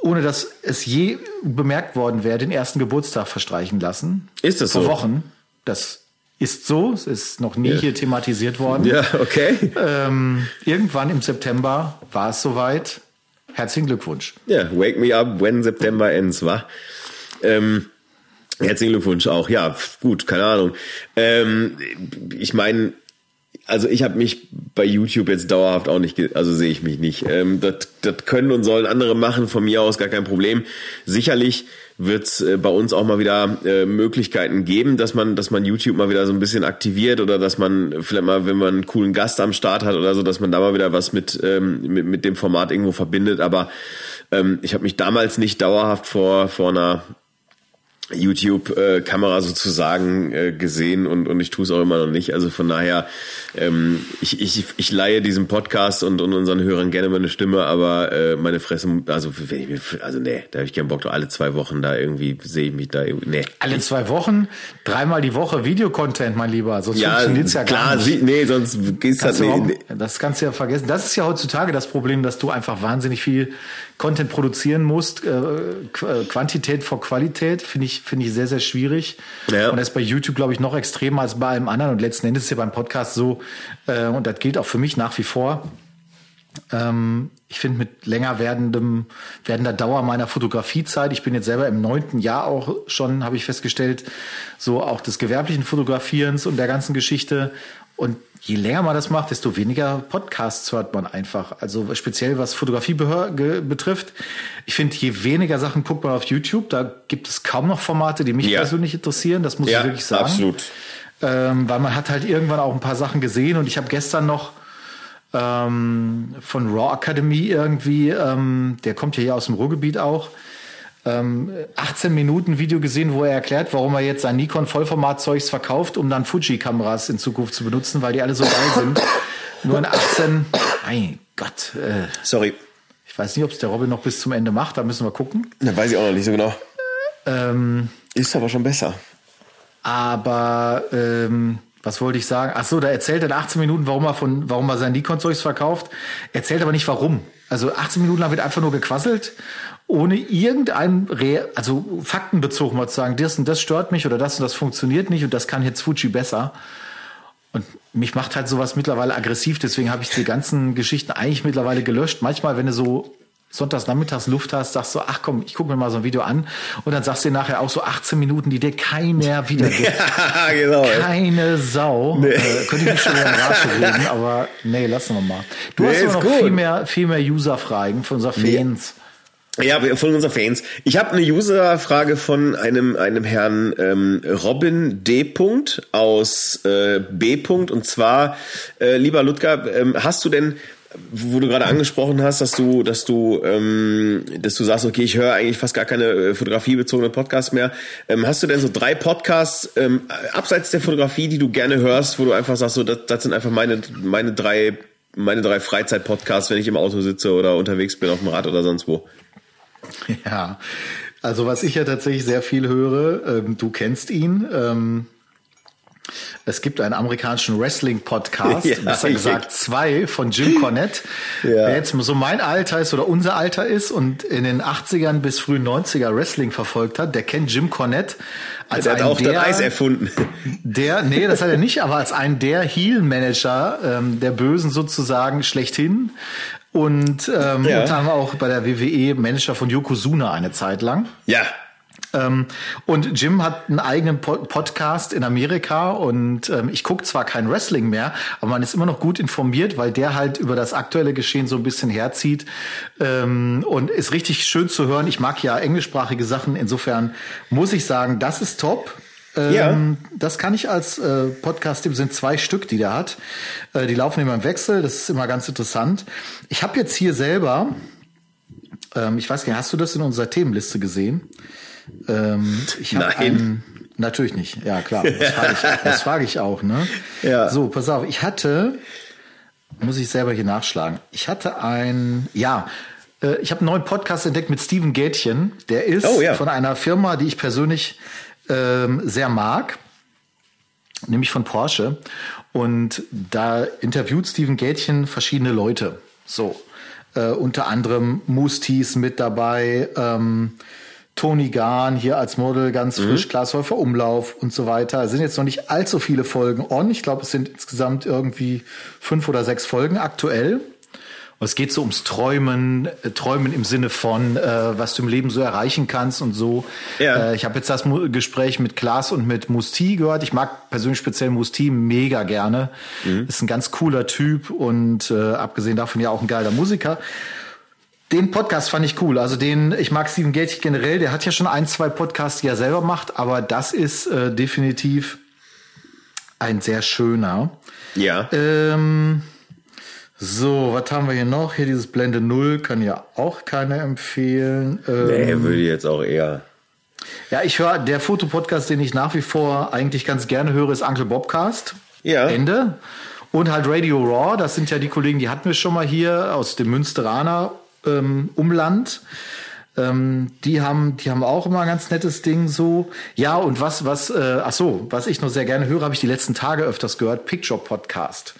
ohne dass es je bemerkt worden wäre, den ersten Geburtstag verstreichen lassen. Ist das Vor so? Wochen. Das ist so. Es ist noch nie Ja. hier thematisiert worden. Ja, okay. Ähm, irgendwann im September war es soweit. Herzlichen Glückwunsch. Ja, wake me up when September ends, wa? Ähm, herzlichen Glückwunsch auch. Ja, gut, keine Ahnung. Ähm, ich meine, also ich habe mich bei YouTube jetzt dauerhaft auch nicht, also sehe ich mich nicht. Ähm, das, das können und sollen andere machen, von mir aus gar kein Problem. Sicherlich wird es äh, bei uns auch mal wieder äh, Möglichkeiten geben, dass man, dass man YouTube mal wieder so ein bisschen aktiviert oder dass man vielleicht mal, wenn man einen coolen Gast am Start hat oder so, dass man da mal wieder was mit, ähm, mit, mit dem Format irgendwo verbindet. Aber ähm, ich habe mich damals nicht dauerhaft vor, vor einer YouTube-Kamera sozusagen äh, gesehen und, und ich tue es auch immer noch nicht. Also von daher, ähm, ich, ich, ich leihe diesem Podcast und, und unseren Hörern gerne meine Stimme, aber äh, meine Fresse, also wenn ich mir, also nee, da habe ich keinen Bock, alle zwei Wochen da irgendwie sehe ich mich da irgendwie, nee. Alle zwei Wochen, dreimal die Woche Videocontent, mein Lieber. Sonst funktioniert's ja gar klar, nicht. sie, nee, sonst gehst Kannst halt du nee, überhaupt- Das kannst du ja vergessen. Das ist ja heutzutage das Problem, dass du einfach wahnsinnig viel Content produzieren musst. Äh, äh, Quantität vor Qualität finde ich, finde ich sehr, sehr schwierig. Ja. Und das ist bei YouTube, glaube ich, noch extremer als bei allem anderen. Und letzten Endes ist ja beim Podcast so, äh, und das gilt auch für mich nach wie vor. Ähm, ich finde mit länger werdendem, werdender Dauer meiner Fotografiezeit, ich bin jetzt selber im neunten Jahr auch schon, habe ich festgestellt, so auch des gewerblichen Fotografierens und der ganzen Geschichte. Und je länger man das macht, desto weniger Podcasts hört man einfach. Also speziell was Fotografie betrifft. Ich finde, je weniger Sachen guckt man auf YouTube, da gibt es kaum noch Formate, die mich ja. persönlich interessieren. Das muss ja, ich wirklich sagen. Absolut. Ähm, weil man hat halt irgendwann auch ein paar Sachen gesehen und ich habe gestern noch ähm, von Raw Academy irgendwie, ähm, der kommt ja hier aus dem Ruhrgebiet auch, ähm, 18 Minuten Video gesehen, wo er erklärt, warum er jetzt sein Nikon Vollformat-Zeugs verkauft, um dann Fuji-Kameras in Zukunft zu benutzen, weil die alle so geil sind. Nur in 18, mein Gott. Äh, Sorry. Ich weiß nicht, ob es der Robin noch bis zum Ende macht, da müssen wir gucken. Da weiß ich auch noch nicht so genau. Ähm, Ist aber schon besser. Aber ähm, was wollte ich sagen? Ach so, da erzählt er in 18 Minuten, warum er von, warum er sein Nikon-Zeugs verkauft. Erzählt aber nicht warum. Also 18 Minuten lang wird einfach nur gequasselt, ohne irgendein, Re also faktenbezogen mal zu sagen, das und das stört mich oder das und das funktioniert nicht und das kann jetzt Fuji besser. Und mich macht halt sowas mittlerweile aggressiv, deswegen habe ich die ganzen Geschichten eigentlich mittlerweile gelöscht. Manchmal, wenn du so sonntags nachmittags Luft hast, sagst du, ach komm, ich gucke mir mal so ein Video an und dann sagst du dir nachher auch so 18 Minuten, die dir keiner wieder gibt. *laughs* ja, genau. Keine Sau. Nee. Äh, könnte ich nicht schon wieder in Rage *laughs* reden, aber nee, lassen wir mal. Du Nee, hast noch gut. viel mehr, viel mehr User-Fragen von unseren Fans. Ja, von unseren Fans. Ich habe eine User-Frage von einem, einem Herrn ähm, Robin D. aus äh, B. Und zwar, äh, lieber Ludger, ähm, hast du denn, wo du gerade angesprochen hast, dass du, dass du, ähm, dass du sagst, okay, ich höre eigentlich fast gar keine äh, fotografiebezogene Podcasts mehr. Ähm, hast du denn so drei Podcasts ähm, abseits der Fotografie, die du gerne hörst, wo du einfach sagst, so, das, das sind einfach meine, meine drei, meine drei Freizeit-Podcasts, wenn ich im Auto sitze oder unterwegs bin auf dem Rad oder sonst wo? Ja, also was ich ja tatsächlich sehr viel höre, ähm, du kennst ihn. Ähm, es gibt einen amerikanischen Wrestling-Podcast, *laughs* Ja, besser ich- gesagt zwei von Jim Cornette. *laughs* Ja. Wer jetzt so mein Alter ist oder unser Alter ist und in den 80ern bis frühen 90er Wrestling verfolgt hat, der kennt Jim Cornette als Der hat auch der, das Eis erfunden. der, nee, das hat er nicht, aber als einen der Heel-Manager ähm, der Bösen sozusagen schlechthin. Und ähm, Ja. unter anderem auch bei der WWE Manager von Yokozuna eine Zeit lang. Ja. Ähm, und Jim hat einen eigenen po Podcast in Amerika und ähm, ich gucke zwar kein Wrestling mehr, aber man ist immer noch gut informiert, weil der halt über das aktuelle Geschehen so ein bisschen herzieht ähm, und ist richtig schön zu hören. Ich mag ja englischsprachige Sachen, insofern muss ich sagen, das ist top. Ähm, Ja. Das kann ich als äh, Podcast, dem sind zwei Stück, die der hat. Äh, die laufen immer im Wechsel, das ist immer ganz interessant. Ich habe jetzt hier selber, ähm, ich weiß gar nicht, hast du das in unserer Themenliste gesehen? Ähm, ich hab Nein. Einen, natürlich nicht, ja klar. Das frage ich, das frage ich auch, ne? Ja. So, pass auf, ich hatte, muss ich selber hier nachschlagen. Ich hatte ein, ja, äh, ich habe einen neuen Podcast entdeckt mit Steven Gätchen. Der ist Oh, ja. von einer Firma, die ich persönlich ähm, sehr mag, nämlich von Porsche. Und da interviewt Steven Gätchen verschiedene Leute. So, äh, unter anderem Moose Tees mit dabei, ähm, Tony Gahn hier als Model ganz frisch, Klaas Häufer Umlauf und so weiter. Es sind jetzt noch nicht allzu viele Folgen on. Ich glaube, es sind insgesamt irgendwie fünf oder sechs Folgen aktuell. Und es geht so ums Träumen, äh, Träumen im Sinne von, äh, was du im Leben so erreichen kannst und so. Ja. Äh, ich habe jetzt das Mu- Gespräch mit Klaas und mit Musti gehört. Ich mag persönlich speziell Musti mega gerne. Ist ein ganz cooler Typ und äh, abgesehen davon ja auch ein geiler Musiker. Den Podcast fand ich cool. Also den, ich mag Steven Gates generell. Der hat ja schon ein, zwei Podcasts, die er selber macht, aber das ist äh, definitiv ein sehr schöner. Ja. Ähm, so, was haben wir hier noch? Hier dieses Blende Null kann ja auch keiner empfehlen. Ähm, Nee, würde ich jetzt auch eher. Ja, ich höre, der Fotopodcast, den ich nach wie vor eigentlich ganz gerne höre, ist Uncle Bobcast. Ja. Ende. Und halt Radio Raw, das sind ja die Kollegen, die hatten wir schon mal hier aus dem Münsteraner ähm, Umland. Ähm, die haben, die haben auch immer ein ganz nettes Ding so. Ja, und was, was, äh, ach so, was ich noch sehr gerne höre, habe ich die letzten Tage öfters gehört, Pickjob Podcast.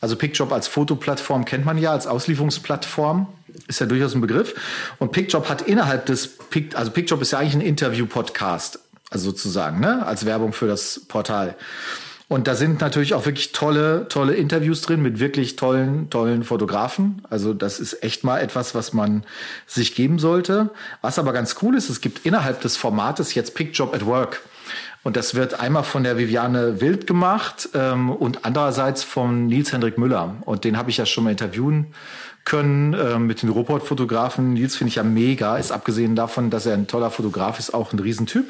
Also Pickjob als Fotoplattform kennt man ja, als Auslieferungsplattform. Ist ja durchaus ein Begriff. Und Pickjob hat innerhalb des Pick, also Pickjob ist ja eigentlich ein Interview-Podcast, also sozusagen, ne, als Werbung für das Portal. Und da sind natürlich auch wirklich tolle, tolle Interviews drin mit wirklich tollen, tollen Fotografen. Also das ist echt mal etwas, was man sich geben sollte. Was aber ganz cool ist, es gibt innerhalb des Formates jetzt Pick Job at Work. Und das wird einmal von der Viviane Wild gemacht ähm, und andererseits von Nils Hendrik Müller. Und den habe ich ja schon mal interviewen können äh, mit den Robotfotografen. Nils finde ich ja mega, ist abgesehen davon, dass er ein toller Fotograf ist, auch ein Riesentyp.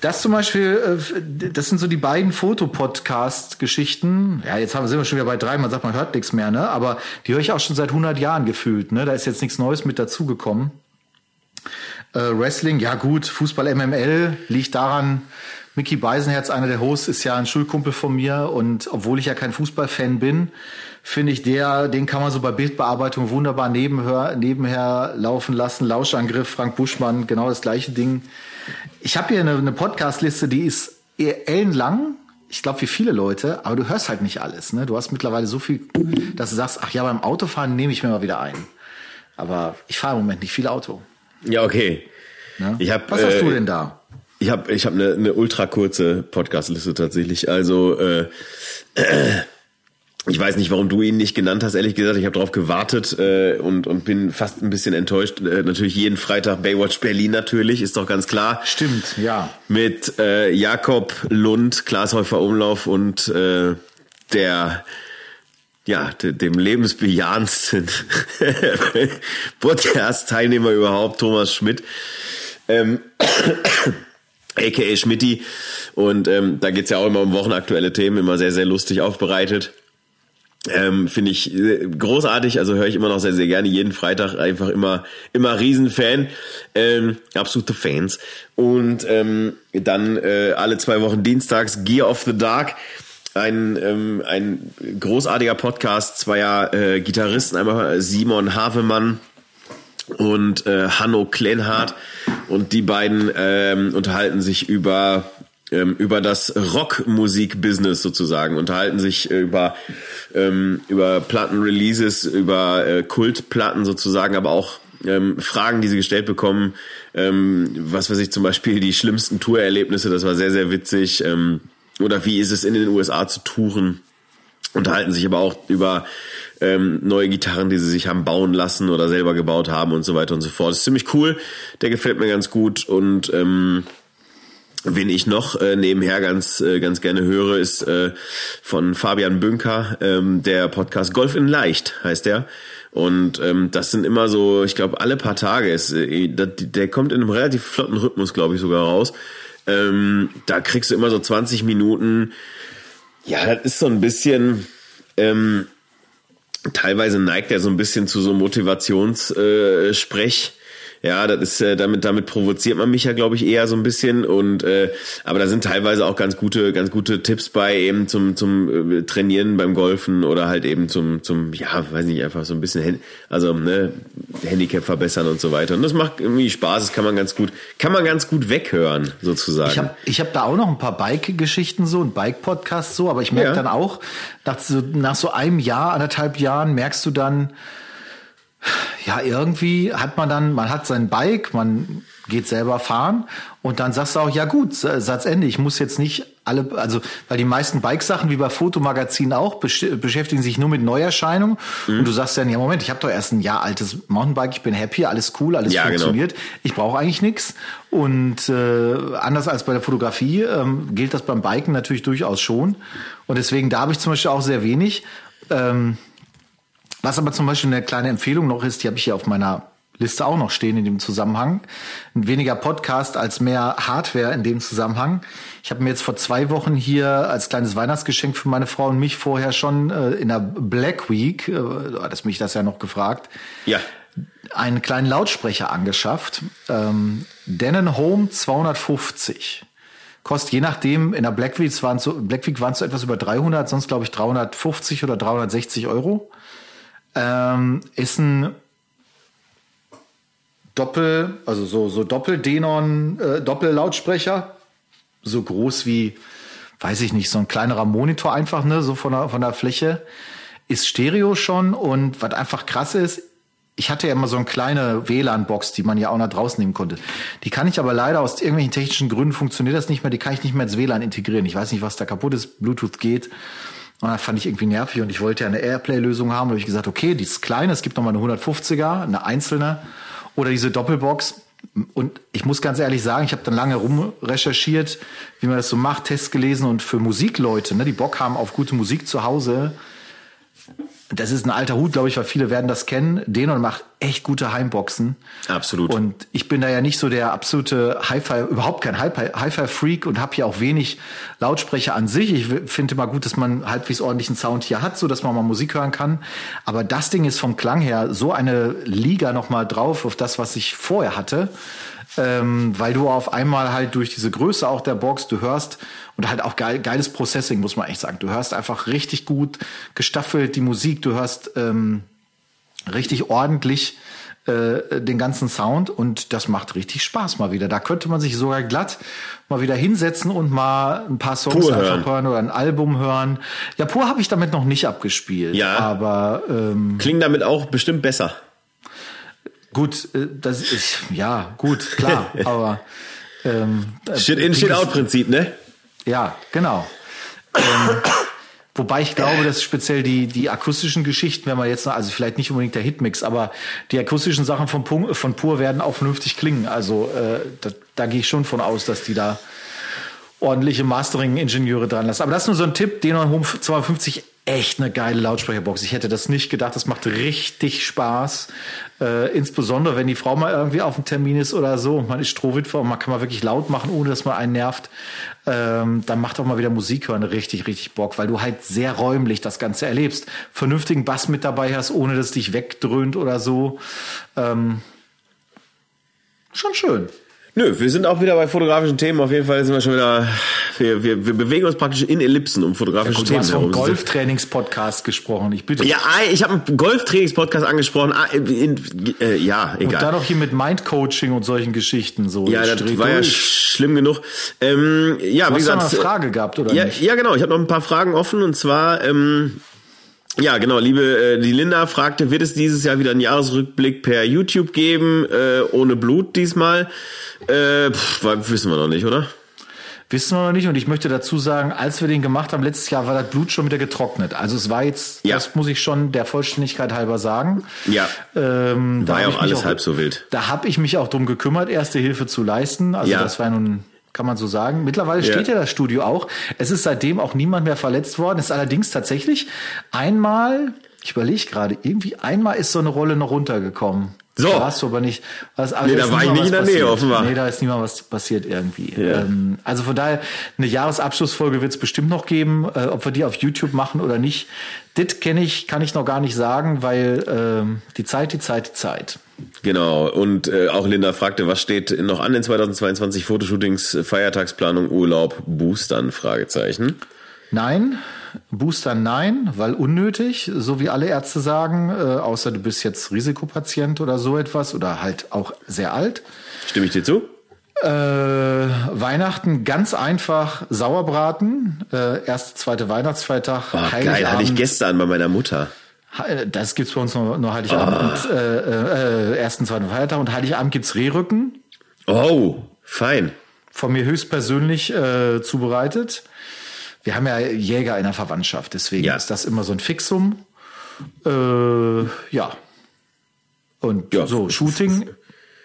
Das zum Beispiel, äh, das sind so die beiden Fotopodcast-Geschichten. Ja, jetzt sind wir schon wieder bei drei, man sagt, man hört nichts mehr, ne? Aber die höre ich auch schon seit 100 Jahren gefühlt, ne? Da ist jetzt nichts Neues mit dazugekommen. Äh, Wrestling, ja gut, Fußball MML liegt daran, Mickey Beisenherz, einer der Hosts, ist ja ein Schulkumpel von mir und obwohl ich ja kein Fußballfan bin, finde ich der, den kann man so bei Bildbearbeitung wunderbar nebenher, nebenher laufen lassen. Lauschangriff, Frank Buschmann, genau das gleiche Ding. Ich habe hier eine, eine Podcast-Liste, die ist ellenlang. Ich glaube, wie viele Leute, aber du hörst halt nicht alles. Ne? Du hast mittlerweile so viel, dass du sagst, ach ja, beim Autofahren nehme ich mir mal wieder ein. Aber ich fahre im Moment nicht viel Auto. Ja, okay. Ne? Ich hab, Was hast äh, du denn da? Ich habe ich hab eine, eine ultra kurze Podcast-Liste tatsächlich. Also äh, ich weiß nicht, warum du ihn nicht genannt hast. Ehrlich gesagt, ich habe darauf gewartet äh, und und bin fast ein bisschen enttäuscht. Äh, natürlich jeden Freitag Baywatch Berlin natürlich, ist doch ganz klar. Stimmt, ja. Mit äh, Jakob Lund, Klaas Häufer Umlauf und äh, der ja, de, dem lebensbejahendsten *laughs* Podcast-Teilnehmer überhaupt, Thomas Schmidt. Ähm, *coughs* aka Schmidti. Und ähm, da geht's ja auch immer um wochenaktuelle Themen, immer sehr, sehr lustig aufbereitet. Ähm, Finde ich äh, großartig, also höre ich immer noch sehr, sehr gerne. Jeden Freitag einfach immer, immer Riesenfan. Ähm, absolute Fans. Und ähm, dann äh, alle zwei Wochen dienstags Gear of the Dark. Ein, ähm, ein großartiger Podcast zweier äh, Gitarristen, einmal Simon Havemann und äh, Hanno Klenhardt. Und die beiden ähm, unterhalten sich über über das Rockmusik-Business sozusagen, unterhalten sich über, ähm, über Plattenreleases, über äh, Kultplatten sozusagen, aber auch ähm, Fragen, die sie gestellt bekommen, ähm, was weiß ich, zum Beispiel die schlimmsten Tourerlebnisse, das war sehr, sehr witzig, ähm, oder wie ist es in den USA zu touren, unterhalten sich aber auch über ähm, neue Gitarren, die sie sich haben bauen lassen oder selber gebaut haben und so weiter und so fort. Das ist ziemlich cool, der gefällt mir ganz gut und ähm, Wen ich noch äh, nebenher ganz äh, ganz gerne höre, ist äh, von Fabian Bünker, ähm, der Podcast Golf in Leicht heißt der. Und ähm, das sind immer so, ich glaube, alle paar Tage ist, äh, der kommt in einem relativ flotten Rhythmus, glaube ich, sogar raus. Ähm, da kriegst du immer so 20 Minuten. Ja, das ist so ein bisschen. Ähm, teilweise neigt er so ein bisschen zu so Motivationssprech. Äh, ja, das ist äh, damit damit provoziert man mich ja, glaube ich, eher so ein bisschen und äh, aber da sind teilweise auch ganz gute ganz gute Tipps bei eben zum zum äh, Trainieren beim Golfen oder halt eben zum zum ja, weiß nicht, einfach so ein bisschen also ne Handicap verbessern und so weiter. Und das macht irgendwie Spaß, das kann man ganz gut kann man ganz gut weghören sozusagen. Ich habe ich hab da auch noch ein paar Bike Geschichten so und Bike Podcasts so, aber ich merke ja. dann auch nach so, nach so einem Jahr, anderthalb Jahren merkst du dann ja, irgendwie hat man dann, man hat sein Bike, man geht selber fahren und dann sagst du auch, ja gut, Satzende, ich muss jetzt nicht alle, also weil die meisten Bike-Sachen wie bei Fotomagazinen auch beschäftigen sich nur mit Neuerscheinungen mhm. und du sagst dann, ja Moment, ich habe doch erst ein Jahr altes Mountainbike, ich bin happy, alles cool, alles ja, genau. funktioniert, genau. ich brauche eigentlich nichts und äh, anders als bei der Fotografie ähm, gilt das beim Biken natürlich durchaus schon und deswegen da habe ich zum Beispiel auch sehr wenig ähm, was aber zum Beispiel eine kleine Empfehlung noch ist, die habe ich hier auf meiner Liste auch noch stehen in dem Zusammenhang. Ein weniger Podcast als mehr Hardware in dem Zusammenhang. Ich habe mir jetzt vor zwei Wochen hier als kleines Weihnachtsgeschenk für meine Frau und mich vorher schon äh, in der Black Week, äh, du hattest mich das ja noch gefragt, ja. einen kleinen Lautsprecher angeschafft. Ähm, Denon Home 250 kostet je nachdem, in der Black Week waren es so, Black Week waren es so etwas über 300, sonst glaube ich 350 oder 360 Euro ähm, ist ein Doppel, also so, so Doppel-Denon, äh, Doppel-Lautsprecher, so groß wie, weiß ich nicht, so ein kleinerer Monitor einfach, ne, so von der, von der Fläche. Ist Stereo schon und was einfach krass ist, ich hatte ja immer so eine kleine WLAN-Box, die man ja auch nach draußen nehmen konnte. Die kann ich aber leider aus irgendwelchen technischen Gründen funktioniert das nicht mehr. Die kann ich nicht mehr ins WLAN integrieren. Ich weiß nicht, was da kaputt ist. Bluetooth geht. Und das fand ich irgendwie nervig und ich wollte ja eine Airplay-Lösung haben. Da habe ich gesagt, okay, die ist klein, es gibt noch mal eine 150er, eine einzelne oder diese Doppelbox. Und ich muss ganz ehrlich sagen, ich habe dann lange rumrecherchiert, wie man das so macht, Tests gelesen und für Musikleute, ne, die Bock haben auf gute Musik zu Hause, das ist ein alter Hut, glaube ich, weil viele werden das kennen. Denon macht echt gute Heimboxen. Absolut. Und ich bin da ja nicht so der absolute Hi-Fi, überhaupt kein Hi-Fi-Freak und habe hier auch wenig Lautsprecher an sich. Ich finde immer gut, dass man halbwegs ordentlichen Sound hier hat, so dass man mal Musik hören kann. Aber das Ding ist vom Klang her so eine Liga noch mal drauf auf das, was ich vorher hatte ähm, weil du auf einmal halt durch diese Größe auch der Box, du hörst und halt auch geil, geiles Processing, muss man echt sagen. Du hörst einfach richtig gut gestaffelt die Musik, du hörst ähm, richtig ordentlich äh, den ganzen Sound und das macht richtig Spaß mal wieder. Da könnte man sich sogar glatt mal wieder hinsetzen und mal ein paar Songs Pur einfach hören. hören oder ein Album hören. Ja, pur habe ich damit noch nicht abgespielt. Ja. Aber ähm, Klingt damit auch bestimmt besser. Gut, äh, das ist, ja, gut, klar, *laughs* aber ähm, Shit in, shit out Prinzip, ne? Ja, genau. ähm, wobei ich glaube, dass speziell die, die akustischen Geschichten, wenn man jetzt, noch- also vielleicht nicht unbedingt der Hitmix, aber die akustischen Sachen von, von Pur werden auch vernünftig klingen. Also äh, da, da gehe ich schon von aus, dass die da ordentliche Mastering-Ingenieure dran lassen. Aber das ist nur so ein Tipp, Denon Home 250, echt eine geile Lautsprecherbox. Ich hätte das nicht gedacht, das macht richtig Spaß. Äh, insbesondere, wenn die Frau mal irgendwie auf dem Termin ist oder so und man ist Strohwitwer und man kann mal wirklich laut machen, ohne dass man einen nervt. Ähm, dann macht auch mal wieder Musik hören richtig, richtig Bock, weil du halt sehr räumlich das Ganze erlebst. Vernünftigen Bass mit dabei hast, ohne dass es dich wegdröhnt oder so. Ähm, schon schön. Nö, wir sind auch wieder bei fotografischen Themen. Auf jeden Fall sind wir schon wieder, wir, wir, wir bewegen uns praktisch in Ellipsen um fotografische Gut, du Themen hast vom. Golftrainings-Podcast gesprochen. Ich bitte. Ja, ich habe einen Golftrainings-Podcast angesprochen. Ah, in, äh, ja, Und egal. dann noch hier mit Mindcoaching und solchen Geschichten so. Ja, das Dreh war ja durch. schlimm genug. Ähm, ja, Du wie hast gesagt, noch eine Frage gehabt, oder ja, nicht? ja, genau. Ich habe noch ein paar Fragen offen und zwar, ähm, ja, genau, liebe, äh, die Linda fragte, wird es dieses Jahr wieder einen Jahresrückblick per YouTube geben, äh, ohne Blut diesmal? Äh, pff, wissen wir noch nicht, oder? Wissen wir noch nicht. Und ich möchte dazu sagen, als wir den gemacht haben, letztes Jahr war das Blut schon wieder getrocknet. Also es war jetzt, Ja. das muss ich schon der Vollständigkeit halber sagen. Ja. Ähm, da War ja auch alles halb so wild. Da habe ich mich auch drum gekümmert, erste Hilfe zu leisten. Also Ja. das war nun, kann man so sagen. Mittlerweile steht ja das Studio auch. Es ist seitdem auch niemand mehr verletzt worden. Es ist allerdings tatsächlich einmal, ich überlege gerade, irgendwie einmal ist so eine Rolle noch runtergekommen. So. Da warst du aber nicht. Was, aber Nee, da war ich nicht in was der Nähe, passiert. offenbar. Nee, da ist niemand was passiert irgendwie. Ja. Ähm, also von daher, eine Jahresabschlussfolge wird es bestimmt noch geben. Äh, ob wir die auf YouTube machen oder nicht, das kenne ich, kann ich noch gar nicht sagen, weil ähm, die Zeit, die Zeit, die Zeit. Genau. Und äh, auch Linda fragte, was steht noch an in 2022? Fotoshootings, Feiertagsplanung, Urlaub, Boostern? Fragezeichen. Nein, Booster nein, weil unnötig, so wie alle Ärzte sagen, äh, außer du bist jetzt Risikopatient oder so etwas oder halt auch sehr alt. Stimme ich dir zu? Äh, Weihnachten ganz einfach Sauerbraten, äh, erste, zweite Weihnachtsfeiertag, Oh, geil, hatte ich gestern bei meiner Mutter. He- Das gibt's bei uns nur, nur Heiligabend und äh, äh, ersten, zweiten Feiertag und Heiligabend gibt's Rehrücken, Oh, fein. von mir höchstpersönlich äh, zubereitet. Wir haben ja Jäger in der Verwandtschaft, deswegen Ja. ist das immer so ein Fixum. Äh, ja. Und Ja. so, Shooting,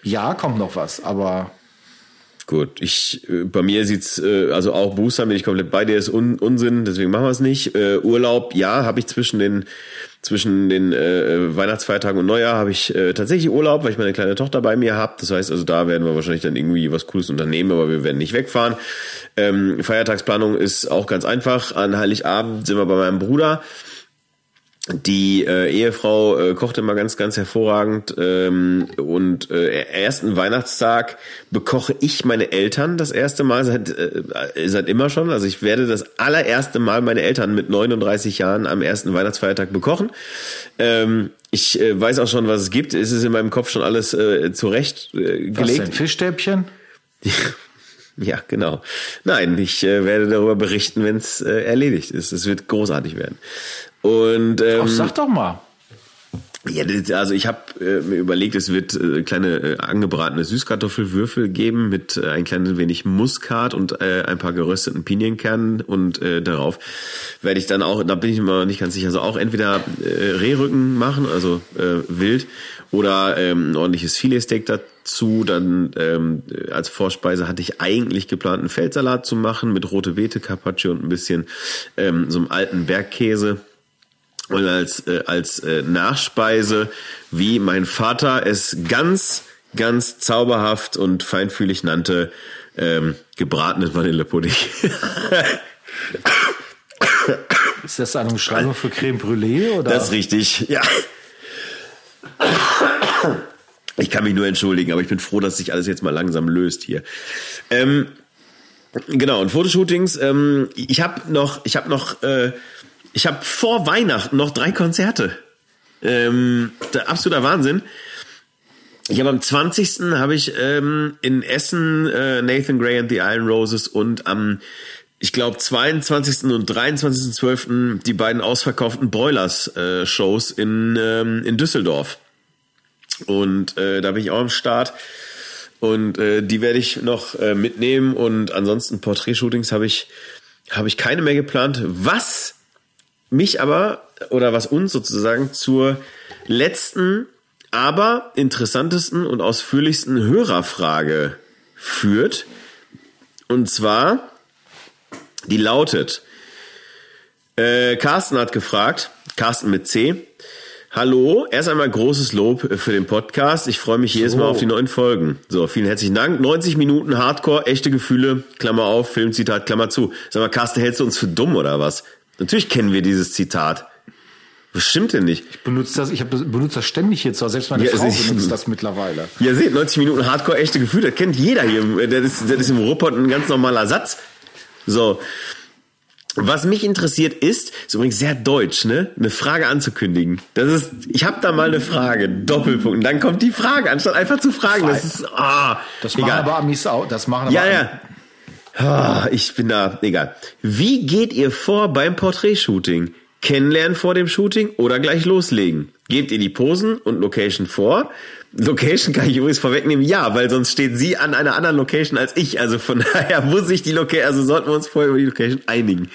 ja, kommt noch was, aber Gut, ich äh, bei mir sieht's äh, also auch Booster bin ich komplett bei dir ist Un Unsinn, deswegen machen wir es nicht. Äh, Urlaub, ja, habe ich zwischen den zwischen den äh, Weihnachtsfeiertagen und Neujahr habe ich äh, tatsächlich Urlaub, weil ich meine kleine Tochter bei mir habe. Das heißt, also da werden wir wahrscheinlich dann irgendwie was Cooles unternehmen, aber wir werden nicht wegfahren. Ähm, Feiertagsplanung ist auch ganz einfach. An Heiligabend sind wir bei meinem Bruder. Die äh, Ehefrau äh, kocht immer ganz, ganz hervorragend. Ähm, und äh, ersten Weihnachtstag bekoche ich meine Eltern das erste Mal seit, äh, seit immer schon. Also ich werde das allererste Mal meine Eltern mit 39 Jahren am ersten Weihnachtsfeiertag bekochen. Ähm, ich äh, weiß auch schon, was es gibt. Es ist in meinem Kopf schon alles äh, zurecht äh, was gelegt. denn? Fischstäbchen? *laughs* Ja, genau. Nein, ich äh, werde darüber berichten, wenn es äh, erledigt ist. Es wird großartig werden. Und ähm, Ach, sag doch mal. Ja, also ich habe äh, mir überlegt, es wird äh, kleine äh, angebratene Süßkartoffelwürfel geben mit äh, ein kleines wenig Muskat und äh, ein paar gerösteten Pinienkernen und äh, darauf werde ich dann auch, da bin ich mir nicht ganz sicher, also auch entweder äh, Rehrücken machen, also äh, wild, oder ähm, ein ordentliches Filetsteak dazu. Dann ähm, als Vorspeise hatte ich eigentlich geplant, einen Feldsalat zu machen mit rote Beete, Carpaccio und ein bisschen ähm, so einem alten Bergkäse. Und als, äh, als äh, Nachspeise, wie mein Vater es ganz, ganz zauberhaft und feinfühlig nannte, ähm, gebratenen Vanillepudding. *coughs* Ist das eine Umschreibung für Creme Brûlée? Oder? Das ist richtig, ja. Ich kann mich nur entschuldigen, aber ich bin froh, dass sich alles jetzt mal langsam löst hier. Ähm, genau, und Fotoshootings. Ähm, ich habe noch, ich habe noch, äh, ich habe vor Weihnachten noch drei Konzerte. Ähm, der absoluter Wahnsinn. Ich habe am 20. habe ich ähm, in Essen äh, Nathan Gray and the Iron Roses und am ich glaube, 22. und 23.12. die beiden ausverkauften Broilers-Shows äh, in, ähm, in Düsseldorf. Und äh, da bin ich auch am Start. Und äh, die werde ich noch äh, mitnehmen. Und ansonsten Porträtshootings habe ich, hab ich keine mehr geplant. Was mich aber, oder was uns sozusagen zur letzten, aber interessantesten und ausführlichsten Hörerfrage führt. Und zwar, die lautet, äh, Carsten hat gefragt, Carsten mit C, Hallo, erst einmal großes Lob für den Podcast. Ich freue mich jedes so. Mal auf die neuen Folgen. So, vielen herzlichen Dank. 90 Minuten Hardcore, echte Gefühle, Klammer auf, Filmzitat, Klammer zu. Sag mal, Carsten, hältst du uns für dumm oder was? Natürlich kennen wir dieses Zitat. Was stimmt denn nicht? Ich benutze das, ich hab, benutze das ständig jetzt, selbst meine ja, Frau ich, benutzt das mittlerweile. Ja, seht, 90 Minuten Hardcore, echte Gefühle, das kennt jeder hier. Das ist, das ist im Ruppert ein ganz normaler Satz. So, was mich interessiert ist, ist übrigens sehr deutsch, ne? Eine Frage anzukündigen. Das ist, ich habe da mal eine Frage, Doppelpunkt. Und dann kommt die Frage, anstatt einfach zu fragen. Das ist, ah, das machen egal. aber Amis auch. Das machen aber ja, ja. Ah, ich bin da, egal. Wie geht ihr vor beim Porträtshooting? Kennenlernen vor dem Shooting oder gleich loslegen? Gebt ihr die Posen und Location vor? Location kann ich übrigens vorwegnehmen, ja, weil sonst steht sie an einer anderen Location als ich. Also von *laughs* daher muss ich die Location, also sollten wir uns vorher über die Location einigen.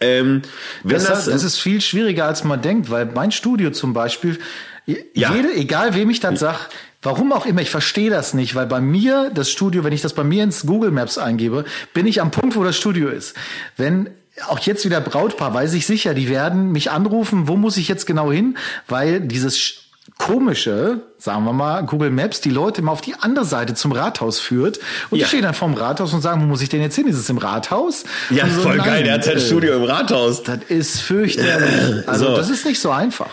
Ähm, wenn das, das, das ist viel schwieriger, als man denkt, weil mein Studio zum Beispiel, ja. jede, egal wem ich das sag, Warum auch immer, ich verstehe das nicht, weil bei mir das Studio, wenn ich das bei mir ins Google Maps eingebe, bin ich am Punkt, wo das Studio ist. Wenn auch jetzt wieder Brautpaar, weiß ich sicher, die werden mich anrufen, wo muss ich jetzt genau hin, weil dieses komische, sagen wir mal, Google Maps die Leute immer auf die andere Seite zum Rathaus führt. Und ja. die stehen dann vorm Rathaus und sagen, wo muss ich denn jetzt hin? Ist es im Rathaus? Ja, so, voll nein, geil, der hat sein äh, Studio im Rathaus. Das ist fürchterlich. Also so. das ist nicht so einfach.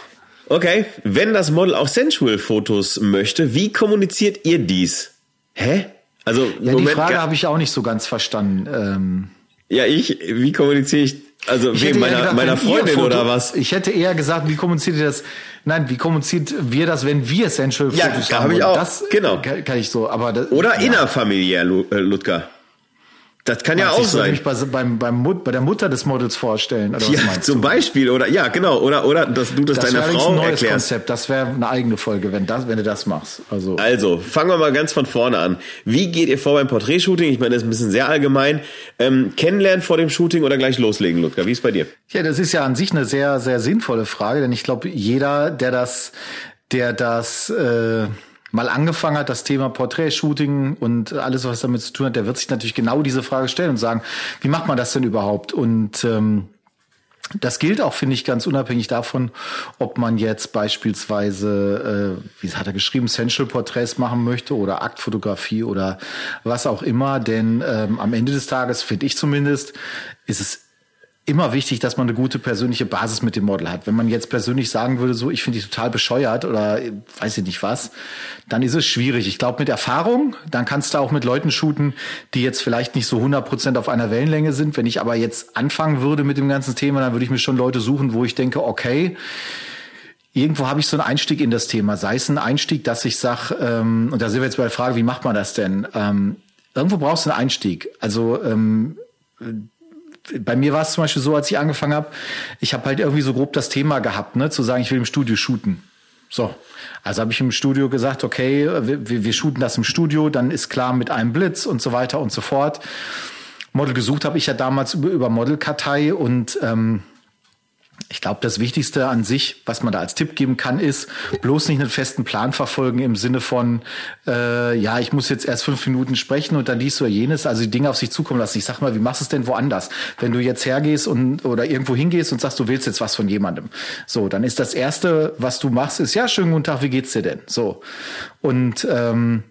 Okay, wenn das Model auch Sensual-Fotos möchte, wie kommuniziert ihr dies? Hä? Also ja, Moment, die Frage habe ich auch nicht so ganz verstanden. Ähm ja, ich, wie kommuniziere ich, also wem, meiner, gedacht, meiner Freundin Foto, oder was? Ich hätte eher gesagt, wie kommuniziert ihr das Nein, wie kommuniziert wir das, wenn wir Essential Fotos ja, haben? Ja, ich auch. Das genau. Kann, kann ich so, aber das, oder ja. innerfamiliär, äh, Ludger. Das kann ja auch sein. Bei, beim, beim Mut, bei der Mutter des Models vorstellen. Oder ja, zum du? Beispiel oder ja, genau oder oder dass du das, das deiner Frau ein neues erklärst. Konzept. Das wäre eine eigene Folge, wenn das, wenn du das machst. Also also fangen wir mal ganz von vorne an. Wie geht ihr vor beim Porträtshooting? Ich meine, das ist ein bisschen sehr allgemein. Ähm, kennenlernen vor dem Shooting oder gleich loslegen, Ludger? Wie ist bei dir? Ja, das ist ja an sich eine sehr sehr sinnvolle Frage, denn ich glaube, jeder, der das, der das äh, mal angefangen hat, das Thema Portrait-Shooting und alles, was damit zu tun hat, der wird sich natürlich genau diese Frage stellen und sagen, wie macht man das denn überhaupt? Und ähm, das gilt auch, finde ich, ganz unabhängig davon, ob man jetzt beispielsweise, äh, wie hat er geschrieben, Sensual Porträts machen möchte oder Aktfotografie oder was auch immer. Denn ähm, am Ende des Tages, finde ich zumindest, ist es immer wichtig, dass man eine gute persönliche Basis mit dem Model hat. Wenn man jetzt persönlich sagen würde, so, ich finde dich total bescheuert oder weiß ich nicht was, dann ist es schwierig. Ich glaube, mit Erfahrung, dann kannst du auch mit Leuten shooten, die jetzt vielleicht nicht so 100 Prozent auf einer Wellenlänge sind. Wenn ich aber jetzt anfangen würde mit dem ganzen Thema, dann würde ich mir schon Leute suchen, wo ich denke, okay, irgendwo habe ich so einen Einstieg in das Thema. Sei es ein Einstieg, dass ich sage, ähm, und da sind wir jetzt bei der Frage, wie macht man das denn? Ähm, irgendwo brauchst du einen Einstieg. Also ähm, bei mir war es zum Beispiel so, als ich angefangen habe, ich habe halt irgendwie so grob das Thema gehabt, ne, zu sagen, ich will im Studio shooten. So, also habe ich im Studio gesagt, okay, wir, wir shooten das im Studio, dann ist klar mit einem Blitz und so weiter und so fort. Model gesucht habe ich ja damals über, über Modelkartei und ähm, ich glaube, das Wichtigste an sich, was man da als Tipp geben kann, ist bloß nicht einen festen Plan verfolgen im Sinne von, äh, ja, ich muss jetzt erst fünf Minuten sprechen und dann dies oder jenes, also die Dinge auf sich zukommen lassen. Ich sag mal, wie machst du es denn woanders? Wenn du jetzt hergehst und oder irgendwo hingehst und sagst, du willst jetzt was von jemandem, so, dann ist das erste, was du machst, ist ja schönen guten Tag, wie geht's dir denn? So und ähm,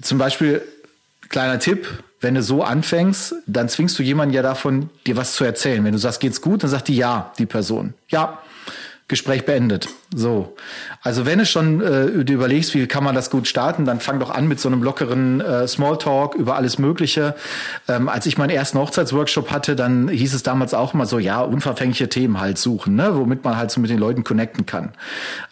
zum Beispiel kleiner Tipp, wenn du so anfängst, dann zwingst du jemanden ja davon, dir was zu erzählen. Wenn du sagst, geht's gut, dann sagt die ja, die Person. Ja, Gespräch beendet. So. Also wenn du schon äh, du überlegst, wie kann man das gut starten, dann fang doch an mit so einem lockeren äh, Smalltalk über alles Mögliche. Ähm, als ich meinen ersten Hochzeitsworkshop hatte, dann hieß es damals auch immer so, ja, unverfängliche Themen halt suchen, ne? womit man halt so mit den Leuten connecten kann.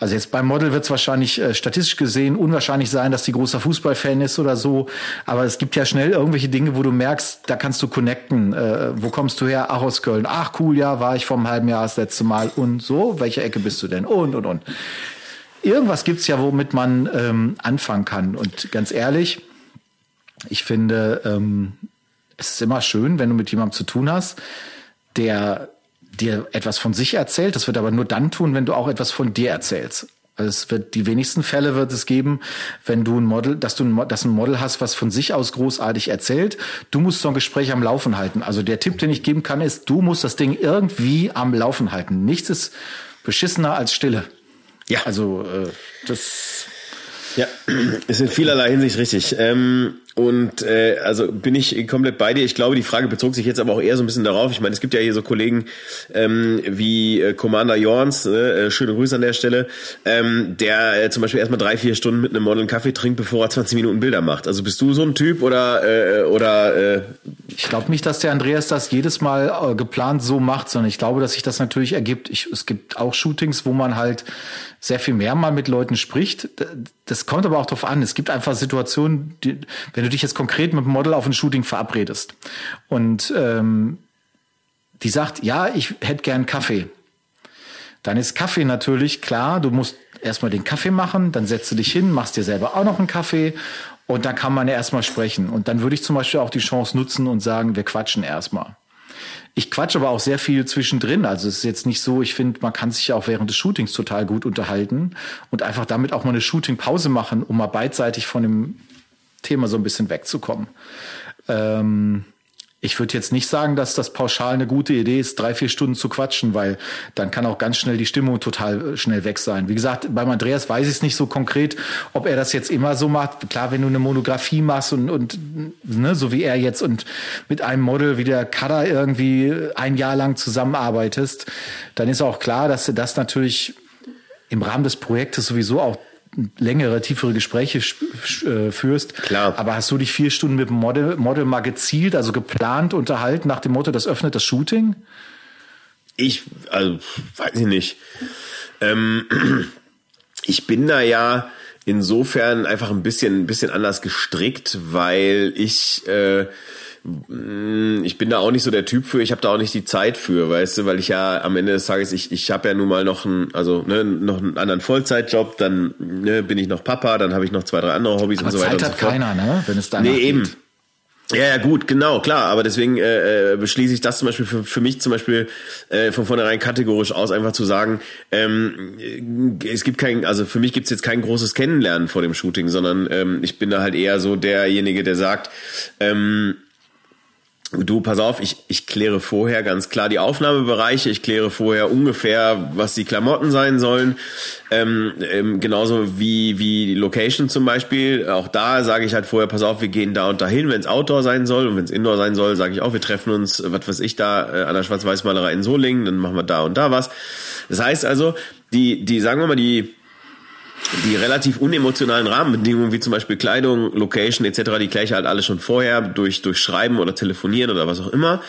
Also jetzt beim Model wird es wahrscheinlich äh, statistisch gesehen unwahrscheinlich sein, dass die großer Fußballfan ist oder so. Aber es gibt ja schnell irgendwelche Dinge, wo du merkst, da kannst du connecten. Äh, wo kommst du her? Ach, aus Köln. Ach, cool, ja, war ich vor einem halben Jahr das letzte Mal. Und so, welche Ecke bist du denn? Und, und, und. Irgendwas gibt's ja, womit man ähm, anfangen kann. Und ganz ehrlich, ich finde, ähm, es ist immer schön, wenn du mit jemandem zu tun hast, der dir etwas von sich erzählt. Das wird aber nur dann tun, wenn du auch etwas von dir erzählst. Also es wird die wenigsten Fälle wird es geben, wenn du ein Model, dass du ein, dass ein Model hast, was von sich aus großartig erzählt. Du musst so ein Gespräch am Laufen halten. Also der Tipp, den ich geben kann, ist, du musst das Ding irgendwie am Laufen halten. Nichts ist beschissener als Stille. Ja. Also äh, das. Ja, *clears throat* ist in vielerlei Hinsicht richtig. Ähm, und äh, also bin ich komplett bei dir. Ich glaube, die Frage bezog sich jetzt aber auch eher so ein bisschen darauf. Ich meine, es gibt ja hier so Kollegen ähm, wie äh, Commander Jorns, äh, schöne Grüße an der Stelle, ähm, der äh, zum Beispiel erstmal drei, vier Stunden mit einem Model einen Kaffee trinkt, bevor er 20 Minuten Bilder macht. Also bist du so ein Typ oder äh, oder äh, Ich glaube nicht, dass der Andreas das jedes Mal äh, geplant so macht, sondern ich glaube, dass sich das natürlich ergibt. Ich, es gibt auch Shootings, wo man halt sehr viel mehr mal mit Leuten spricht. Das kommt aber auch darauf an. Es gibt einfach Situationen, die, wenn du dich jetzt konkret mit dem Model auf ein Shooting verabredest und ähm, die sagt, ja, ich hätte gern Kaffee. Dann ist Kaffee natürlich klar, du musst erstmal den Kaffee machen, dann setzt du dich hin, machst dir selber auch noch einen Kaffee und dann kann man ja erstmal sprechen. Und dann würde ich zum Beispiel auch die Chance nutzen und sagen, wir quatschen erstmal. Ich quatsch aber auch sehr viel zwischendrin. Also es ist jetzt nicht so, ich finde, man kann sich ja auch während des Shootings total gut unterhalten und einfach damit auch mal eine Shooting-Pause machen, um mal beidseitig von dem Thema so ein bisschen wegzukommen. Ähm, ich würde jetzt nicht sagen, dass das pauschal eine gute Idee ist, drei, vier Stunden zu quatschen, weil dann kann auch ganz schnell die Stimmung total äh, schnell weg sein. Wie gesagt, beim Andreas weiß ich es nicht so konkret, ob er das jetzt immer so macht. Klar, wenn du eine Monografie machst und, und ne, so wie er jetzt und mit einem Model wie der Kada irgendwie ein Jahr lang zusammenarbeitest, dann ist auch klar, dass du das natürlich im Rahmen des Projektes sowieso auch längere, tiefere Gespräche äh, führst. Klar. Aber hast du dich vier Stunden mit dem Model, Model mal gezielt, also geplant unterhalten nach dem Motto, das öffnet das Shooting? Ich, also, weiß ich nicht. Ähm, *clears throat* ich bin da ja insofern einfach ein bisschen, ein bisschen anders gestrickt, weil ich äh, ich bin da auch nicht so der Typ für, ich habe da auch nicht die Zeit für, weißt du, weil ich ja am Ende des Tages, ich, ich habe ja nun mal noch einen, also ne, noch einen anderen Vollzeitjob, dann ne, bin ich noch Papa, dann habe ich noch zwei, drei andere Hobbys Aber und so weiter. Zeit hat und so fort. keiner, ne? Wenn es Nee, eben. Ja, ja, gut, genau, klar. Aber deswegen äh, äh, beschließe ich das zum Beispiel für, für mich zum Beispiel äh, von vornherein kategorisch aus, einfach zu sagen, ähm, es gibt kein, also für mich gibt's jetzt kein großes Kennenlernen vor dem Shooting, sondern ähm, ich bin da halt eher so derjenige, der sagt, ähm, Du, pass auf, ich, ich kläre vorher ganz klar die Aufnahmebereiche, ich kläre vorher ungefähr, was die Klamotten sein sollen, ähm, ähm, genauso wie, wie die Location zum Beispiel. Auch da sage ich halt vorher, pass auf, wir gehen da und dahin, wenn es Outdoor sein soll und wenn es Indoor sein soll, sage ich auch, wir treffen uns, was weiß ich, da äh, an der Schwarz-Weiß-Malerei in Solingen, dann machen wir da und da was. Das heißt also, die, die, sagen wir mal, die die relativ unemotionalen Rahmenbedingungen, wie zum Beispiel Kleidung, Location etc., die gleiche halt alle schon vorher durch, durch Schreiben oder Telefonieren oder was auch immer.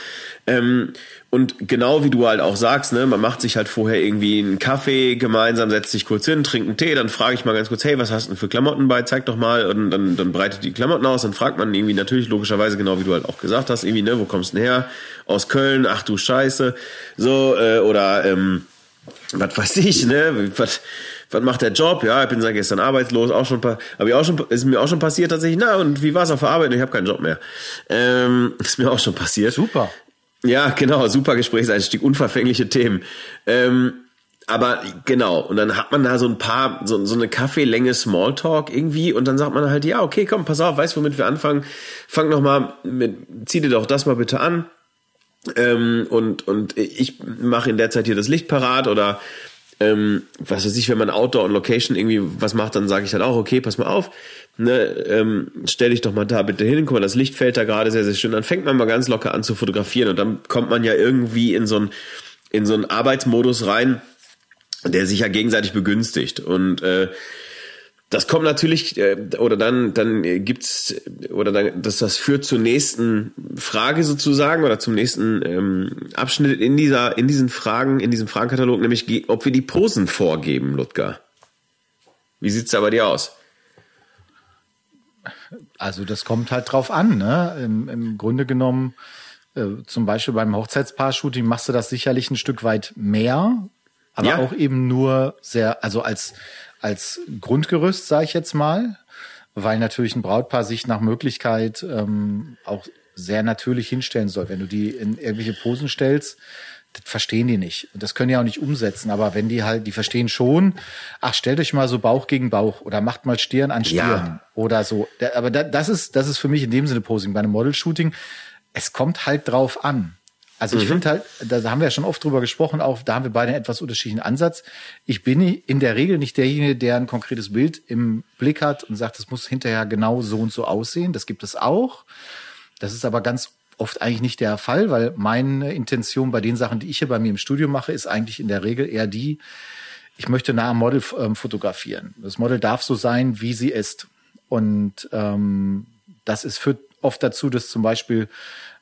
Ähm, und genau wie du halt auch sagst, ne, man macht sich halt vorher irgendwie einen Kaffee gemeinsam, setzt sich kurz hin, trinkt einen Tee, dann frage ich mal ganz kurz, hey, was hast du denn für Klamotten bei? Zeig doch mal. Und dann, dann breitet die Klamotten aus, dann fragt man irgendwie natürlich logischerweise, genau wie du halt auch gesagt hast, irgendwie, ne, wo kommst du denn her? Aus Köln, ach du Scheiße. So, äh, oder ähm, was weiß ich, ne? Was, was macht der Job? Ja, ich bin seit gestern arbeitslos, auch schon, habe ich auch schon, ist mir auch schon passiert tatsächlich. Na und wie war es auf der Arbeit? Ich habe keinen Job mehr. Ähm, *laughs* ist mir auch schon passiert. Super. Ja, genau, super Gesprächseinstieg, unverfängliche Themen. Ähm, aber genau, und dann hat man da so ein paar, so, so eine Kaffeelänge Smalltalk irgendwie und dann sagt man halt, ja, okay, komm, pass auf, weißt womit wir anfangen? Fang noch mal mit, zieh dir doch das mal bitte an. Ähm, und, und ich mache in der Zeit hier das Licht parat oder ähm, was weiß ich, wenn man Outdoor und Location irgendwie was macht, dann sage ich halt auch, okay, pass mal auf, ne, ähm, stell dich doch mal da bitte hin, guck mal, das Licht fällt da gerade sehr, sehr schön. Dann fängt man mal ganz locker an zu fotografieren und dann kommt man ja irgendwie in so ein in so einen Arbeitsmodus rein, der sich ja gegenseitig begünstigt. Und äh, das kommt natürlich, äh, oder dann, dann gibt's, oder dann, dass das führt zur nächsten Frage sozusagen oder zum nächsten ähm, Abschnitt in dieser, in diesen Fragen, in diesem Fragenkatalog, nämlich ob wir die Posen vorgeben, Ludger. Wie sieht's da bei dir aus? Also das kommt halt drauf an, ne? Im, im Grunde genommen, äh, zum Beispiel beim Hochzeitspaar-Shooting machst du das sicherlich ein Stück weit mehr, aber ja. auch eben nur sehr, also als als Grundgerüst, sage ich jetzt mal, weil natürlich ein Brautpaar sich nach Möglichkeit ähm, auch sehr natürlich hinstellen soll. Wenn du die in irgendwelche Posen stellst, das verstehen die nicht. Und das können die auch nicht umsetzen. Aber wenn die halt, die verstehen schon, ach, stellt euch mal so Bauch gegen Bauch oder macht mal Stirn an Stirn ja. oder so. Aber das ist, das ist für mich in dem Sinne Posing. Bei einem Model-Shooting, es kommt halt drauf an. Also ich mhm. finde halt, da haben wir ja schon oft drüber gesprochen, auch da haben wir beide einen etwas unterschiedlichen Ansatz. Ich bin in der Regel nicht derjenige, der ein konkretes Bild im Blick hat und sagt, es muss hinterher genau so und so aussehen. Das gibt es auch. Das ist aber ganz oft eigentlich nicht der Fall, weil meine Intention bei den Sachen, die ich hier bei mir im Studio mache, ist eigentlich in der Regel eher die, ich möchte nah am Model ähm, fotografieren. Das Model darf so sein, wie sie ist. Und ähm, das ist führt oft dazu, dass zum Beispiel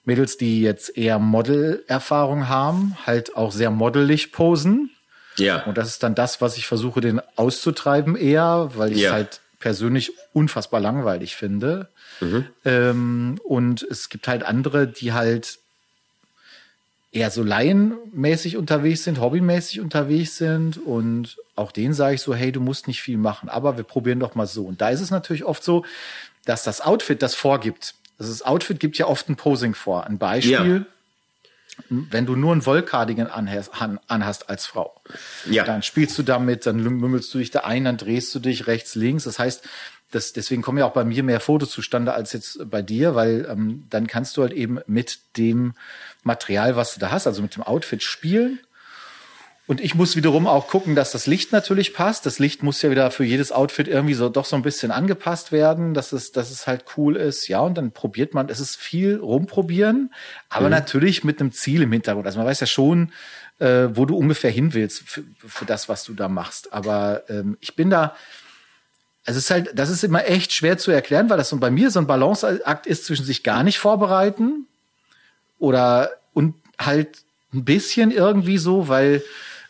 Mädels, die jetzt eher Modelerfahrung haben, halt auch sehr modelig posen. Ja. Und das ist dann das, was ich versuche, den auszutreiben eher, weil ich ja. halt persönlich unfassbar langweilig finde. Mhm. Ähm, und es gibt halt andere, die halt eher so laienmäßig unterwegs sind, hobbymäßig unterwegs sind und auch denen sage ich so, hey, du musst nicht viel machen, aber wir probieren doch mal so. Und da ist es natürlich oft so, dass das Outfit das vorgibt. Also das Outfit gibt ja oft ein Posing vor. Ein Beispiel, ja. wenn du nur ein Wollcardigan anhast, anhast als Frau, ja. dann spielst du damit, dann mümmelst du dich da ein, dann drehst du dich rechts, links. Das heißt, das, deswegen kommen ja auch bei mir mehr Fotos zustande als jetzt bei dir, weil ähm, dann kannst du halt eben mit dem Material, was du da hast, also mit dem Outfit spielen und ich muss wiederum auch gucken, dass das Licht natürlich passt. Das Licht muss ja wieder für jedes Outfit irgendwie so doch so ein bisschen angepasst werden, dass es, dass es halt cool ist. Ja, und dann probiert man, es ist viel rumprobieren, aber mhm. natürlich mit einem Ziel im Hintergrund. Also man weiß ja schon, äh, wo du ungefähr hin willst für, für das, was du da machst. Aber ähm, ich bin da, also es ist halt, das ist immer echt schwer zu erklären, weil das so bei mir so ein Balanceakt ist zwischen sich gar nicht vorbereiten oder und halt ein bisschen irgendwie so, weil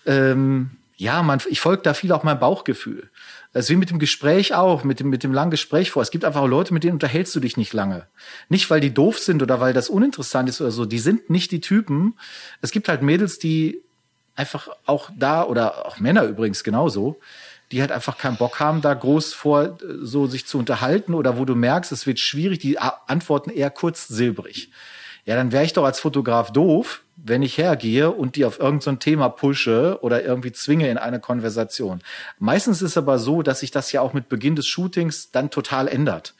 ähm, ja, man, ich folge da viel auch meinem Bauchgefühl. Das ist wie mit dem Gespräch auch, mit dem, mit dem langen Gespräch vor. Es gibt einfach Leute, mit denen unterhältst du dich nicht lange. Nicht, weil die doof sind oder weil das uninteressant ist oder so. Die sind nicht die Typen. Es gibt halt Mädels, die einfach auch da, oder auch Männer übrigens genauso, die halt einfach keinen Bock haben, da groß vor so sich zu unterhalten oder wo du merkst, es wird schwierig, die antworten eher kurz silbrig. Ja, dann wäre ich doch als Fotograf doof, wenn ich hergehe und die auf irgendein so Thema pushe oder irgendwie zwinge in eine Konversation. Meistens ist es aber so, dass sich das ja auch mit Beginn des Shootings dann total ändert.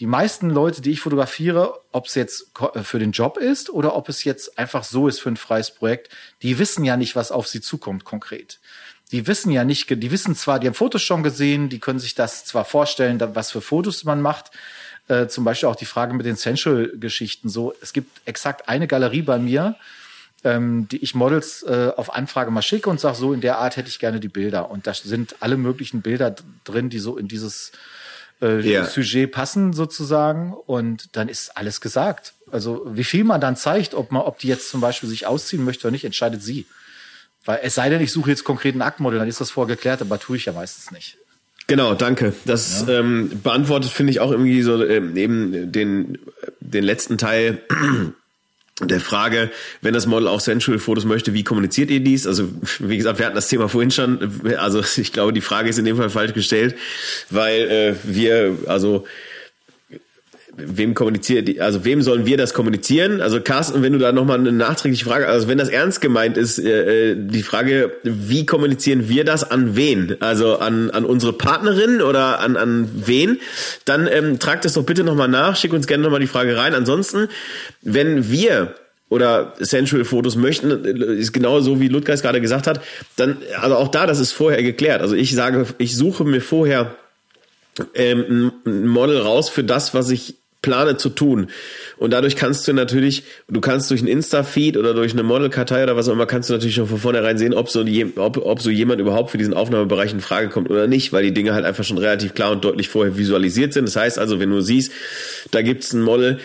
Die meisten Leute, die ich fotografiere, ob es jetzt äh, für den Job ist oder ob es jetzt einfach so ist für ein freies Projekt, die wissen ja nicht, was auf sie zukommt konkret. Die wissen ja nicht, die wissen zwar, die haben Fotos schon gesehen, die können sich das zwar vorstellen, was für Fotos man macht, äh, zum Beispiel auch die Frage mit den Sensual-Geschichten so. Es gibt exakt eine Galerie bei mir, ähm, die ich Models äh, auf Anfrage mal schicke und sage, so in der Art hätte ich gerne die Bilder. Und da sind alle möglichen Bilder drin, die so in dieses äh, yeah. Sujet passen sozusagen. Und dann ist alles gesagt. Also wie viel man dann zeigt, ob man, ob die jetzt zum Beispiel sich ausziehen möchte oder nicht, entscheidet sie. Weil es sei denn, ich suche jetzt konkret ein Aktmodel, dann ist das vorgeklärt, aber tue ich ja meistens nicht. Genau, danke. Das ja. ähm, beantwortet, finde ich, auch irgendwie so ähm, eben den, den letzten Teil *clears throat* der Frage, wenn das Model auch Sensual-Fotos möchte, wie kommuniziert ihr dies? Also, wie gesagt, wir hatten das Thema vorhin schon. Also, *laughs* ich glaube, die Frage ist in dem Fall falsch gestellt, weil äh, wir, also wem kommuniziert, also wem sollen wir das kommunizieren? Also Carsten, wenn du da nochmal eine nachträgliche Frage, also wenn das ernst gemeint ist, äh, äh, die Frage, wie kommunizieren wir das an wen? Also an, an unsere Partnerin oder an, an wen? Dann ähm, tragt es doch bitte nochmal nach, schick uns gerne nochmal die Frage rein. Ansonsten, wenn wir oder Sensual Fotos möchten, ist genau so, wie Ludgeis gerade gesagt hat, dann, also auch da, das ist vorher geklärt. Also ich sage, ich suche mir vorher ähm, ein Model raus für das, was ich plane zu tun. Und dadurch kannst du natürlich, du kannst durch ein Insta-Feed oder durch eine Model-Kartei oder was auch immer, kannst du natürlich schon von vornherein sehen, ob so, ob, ob so jemand überhaupt für diesen Aufnahmebereich in Frage kommt oder nicht, weil die Dinge halt einfach schon relativ klar und deutlich vorher visualisiert sind. Das heißt also, wenn du siehst, da gibt's ein Model,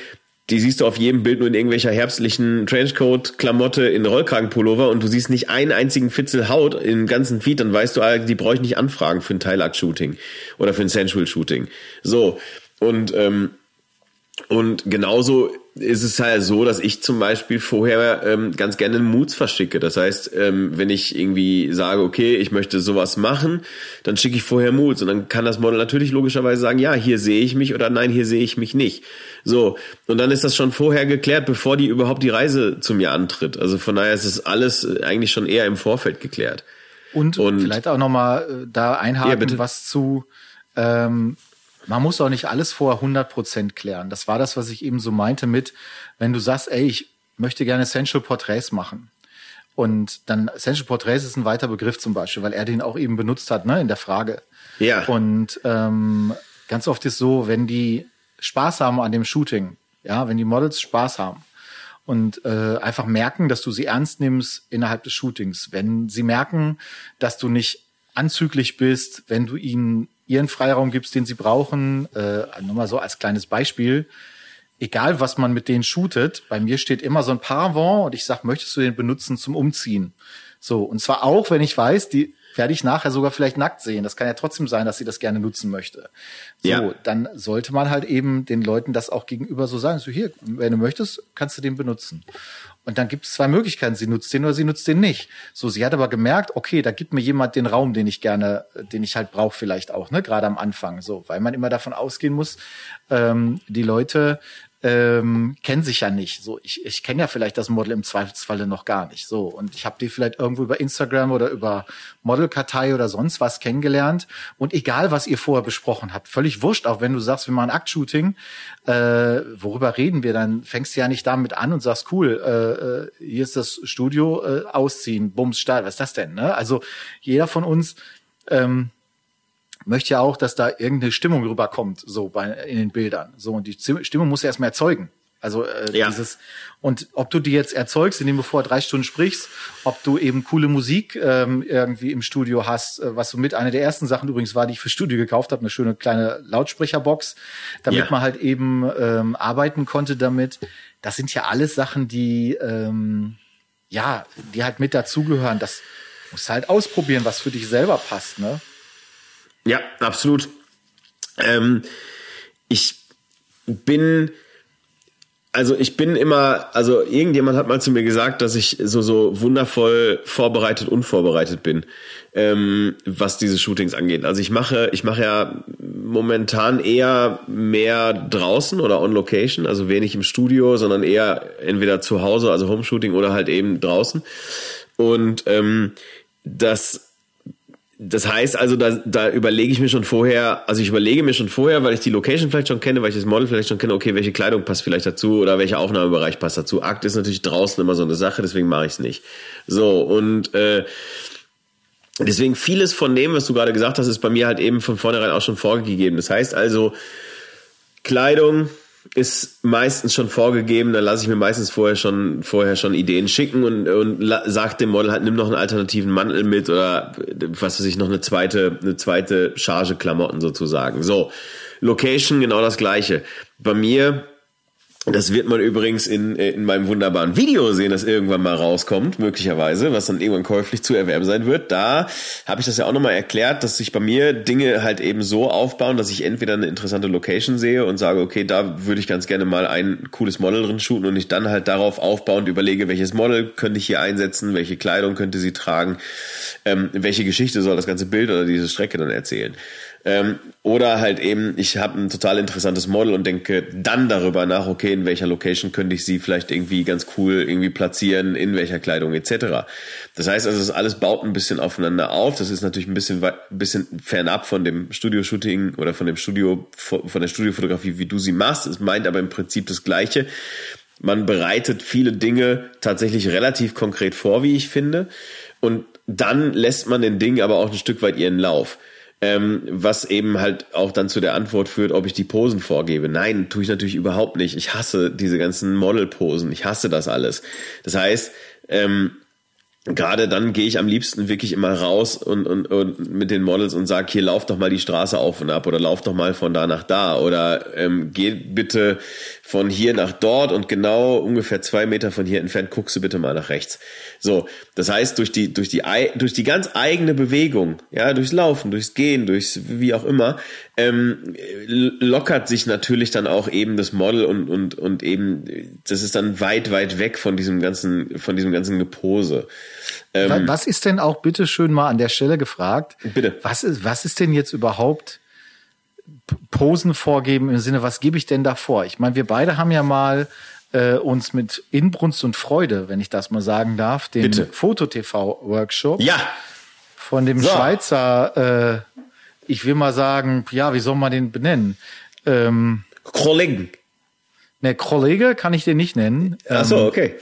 die siehst du auf jedem Bild nur in irgendwelcher herbstlichen Trenchcoat-Klamotte in Rollkragenpullover und du siehst nicht einen einzigen Fitzel Haut im ganzen Feed, dann weißt du, ah, die brauche ich nicht anfragen für ein Teilakt-Shooting oder für ein Sensual-Shooting. So, und ähm, und genauso ist es halt so, dass ich zum Beispiel vorher ähm, ganz gerne Moods verschicke. Das heißt, ähm, wenn ich irgendwie sage, okay, ich möchte sowas machen, dann schicke ich vorher Moods und dann kann das Model natürlich logischerweise sagen, ja, hier sehe ich mich oder nein, hier sehe ich mich nicht. So, und dann ist das schon vorher geklärt, bevor die überhaupt die Reise zu mir antritt. Also von daher ist es alles eigentlich schon eher im Vorfeld geklärt. Und, und vielleicht auch nochmal äh, da einhaken, ja, was zu ähm, man muss auch nicht alles vor 100 Prozent klären. Das war das, was ich eben so meinte mit, wenn du sagst, ey, ich möchte gerne Essential Portraits machen. Und dann Essential Portraits ist ein weiter Begriff zum Beispiel, weil er den auch eben benutzt hat, ne, in der Frage. Ja. Und ähm, ganz oft ist so, wenn die Spaß haben an dem Shooting, ja, wenn die Models Spaß haben und äh, einfach merken, dass du sie ernst nimmst innerhalb des Shootings, wenn sie merken, dass du nicht anzüglich bist, wenn du ihnen ihren Freiraum gibst, den sie brauchen. Äh, nur mal so als kleines Beispiel. Egal, was man mit denen shootet, bei mir steht immer so ein Paravent und ich sag, möchtest du den benutzen zum Umziehen? So, und zwar auch, wenn ich weiß, die werde ich nachher sogar vielleicht nackt sehen. Das kann ja trotzdem sein, dass sie das gerne nutzen möchte. So, ja. dann sollte man halt eben den Leuten das auch gegenüber so sagen. So hier, wenn du möchtest, kannst du den benutzen. Und dann gibt es zwei Möglichkeiten. Sie nutzt den oder sie nutzt den nicht. So, sie hat aber gemerkt, okay, da gibt mir jemand den Raum, den ich gerne, den ich halt brauche vielleicht auch, ne, gerade am Anfang. So, weil man immer davon ausgehen muss, ähm, die Leute ähm, kennen sich ja nicht. So, ich, ich kenne ja vielleicht das Model im Zweifelsfalle noch gar nicht. So, und ich habe die vielleicht irgendwo über Instagram oder über Modelkartei oder sonst was kennengelernt. Und egal, was ihr vorher besprochen habt, völlig wurscht, auch wenn du sagst, wir machen Aktshooting, äh, worüber reden wir? Dann fängst du ja nicht damit an und sagst, cool, äh, äh hier ist das Studio, äh, ausziehen, bums, steil, was ist das denn? Ne? Also jeder von uns ähm, möchte ja auch, dass da irgendeine Stimmung rüberkommt, so bei, in den Bildern. So, und die Stimmung muss ja erstmal erzeugen. Also äh, ja. dieses und ob du die jetzt erzeugst, indem du vor drei Stunden sprichst, ob du eben coole Musik ähm, irgendwie im Studio hast, äh, was so mit einer der ersten Sachen übrigens war, die ich für Studio gekauft habe, eine schöne kleine Lautsprecherbox, damit ja. man halt eben ähm, arbeiten konnte damit. Das sind ja alles Sachen, die ähm, ja, die halt mit dazugehören. Das musst halt ausprobieren, was für dich selber passt, ne? Ja, absolut. Ähm, ich bin, also ich bin immer, also irgendjemand hat mal zu mir gesagt, dass ich so so wundervoll vorbereitet, unvorbereitet bin, ähm, was diese Shootings angeht. Also ich mache, ich mache ja momentan eher mehr draußen oder on Location, also wenig im Studio, sondern eher entweder zu Hause, also Home-Shooting oder halt eben draußen. Und ähm, das das heißt also, da, da überlege ich mir schon vorher, also ich überlege mir schon vorher, weil ich die Location vielleicht schon kenne, weil ich das Model vielleicht schon kenne, okay, welche Kleidung passt vielleicht dazu oder welcher Aufnahmebereich passt dazu. Akt ist natürlich draußen immer so eine Sache, deswegen mache ich es nicht. So, und äh, deswegen vieles von dem, was du gerade gesagt hast, ist bei mir halt eben von vornherein auch schon vorgegeben. Das heißt also, Kleidung, ist meistens schon vorgegeben, da lasse ich mir meistens vorher schon vorher schon Ideen schicken und, und sagt dem Model halt, nimm noch einen alternativen Mantel mit oder was weiß ich, noch eine zweite, eine zweite Charge Klamotten sozusagen. So, Location genau das gleiche. Bei mir Das wird man übrigens in, in meinem wunderbaren Video sehen, das irgendwann mal rauskommt, möglicherweise, was dann irgendwann käuflich zu erwerben sein wird. Da habe ich das ja auch nochmal erklärt, dass sich bei mir Dinge halt eben so aufbauen, dass ich entweder eine interessante Location sehe und sage, okay, da würde ich ganz gerne mal ein cooles Model drin shooten und ich dann halt darauf aufbauend überlege, welches Model könnte ich hier einsetzen, welche Kleidung könnte sie tragen, ähm, welche Geschichte soll das ganze Bild oder diese Strecke dann erzählen. Ähm, oder halt eben, ich habe ein total interessantes Model und denke dann darüber nach, okay, in welcher Location könnte ich sie vielleicht irgendwie ganz cool irgendwie platzieren, in welcher Kleidung etc. Das heißt also, das alles baut ein bisschen aufeinander auf. Das ist natürlich ein bisschen, ein bisschen fernab von dem Studio-Shooting oder von dem Studio, von der Studiofotografie, wie du sie machst. Es meint aber im Prinzip das Gleiche. Man bereitet viele Dinge tatsächlich relativ konkret vor, wie ich finde. Und dann lässt man den Dingen aber auch ein Stück weit ihren Lauf. Ähm, was eben halt auch dann zu der Antwort führt, ob ich die Posen vorgebe. Nein, tue ich natürlich überhaupt nicht. Ich hasse diese ganzen Model-Posen. Ich hasse das alles. Das heißt, ähm, gerade dann gehe ich am liebsten wirklich immer raus und, und, und mit den Models und sag hier lauf doch mal die Straße auf und ab oder lauf doch mal von da nach da oder ähm, geh bitte von hier nach dort und genau ungefähr zwei Meter von hier entfernt guckst du bitte mal nach rechts. So, das heißt durch die durch die durch die ganz eigene Bewegung, ja durchs Laufen, durchs Gehen, durchs wie auch immer, ähm, lockert sich natürlich dann auch eben das Model und und und eben das ist dann weit weit weg von diesem ganzen von diesem ganzen Gepose. Ähm, was ist denn auch bitte schön mal an der Stelle gefragt? Bitte. Was ist was ist denn jetzt überhaupt Posen vorgeben im Sinne, was gebe ich denn da vor? Ich meine, wir beide haben ja mal äh, uns mit Inbrunst und Freude, wenn ich das mal sagen darf, den Foto-TV-Workshop ja. von dem so. Schweizer, äh, ich will mal sagen, ja, wie soll man den benennen? Ähm, Kollegen. Ne, Kollege kann ich den nicht nennen. Ach so, ähm, okay.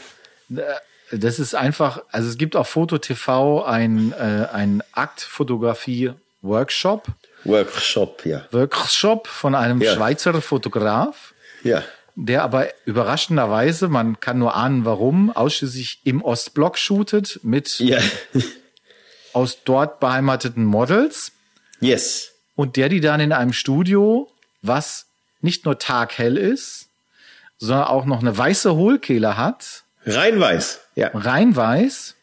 Das ist einfach, also es gibt auf Foto TV ein, äh, ein Aktfotografie-Workshop. Workshop, ja. Workshop von einem ja. Schweizer Fotograf. Ja. Der aber überraschenderweise, man kann nur ahnen warum, ausschließlich im Ostblock shootet mit ja. *laughs* aus dort beheimateten Models. Yes. Und der die dann in einem Studio, was nicht nur taghell ist, sondern auch noch eine weiße Hohlkehle hat. Rein weiß, ja. Rein weiß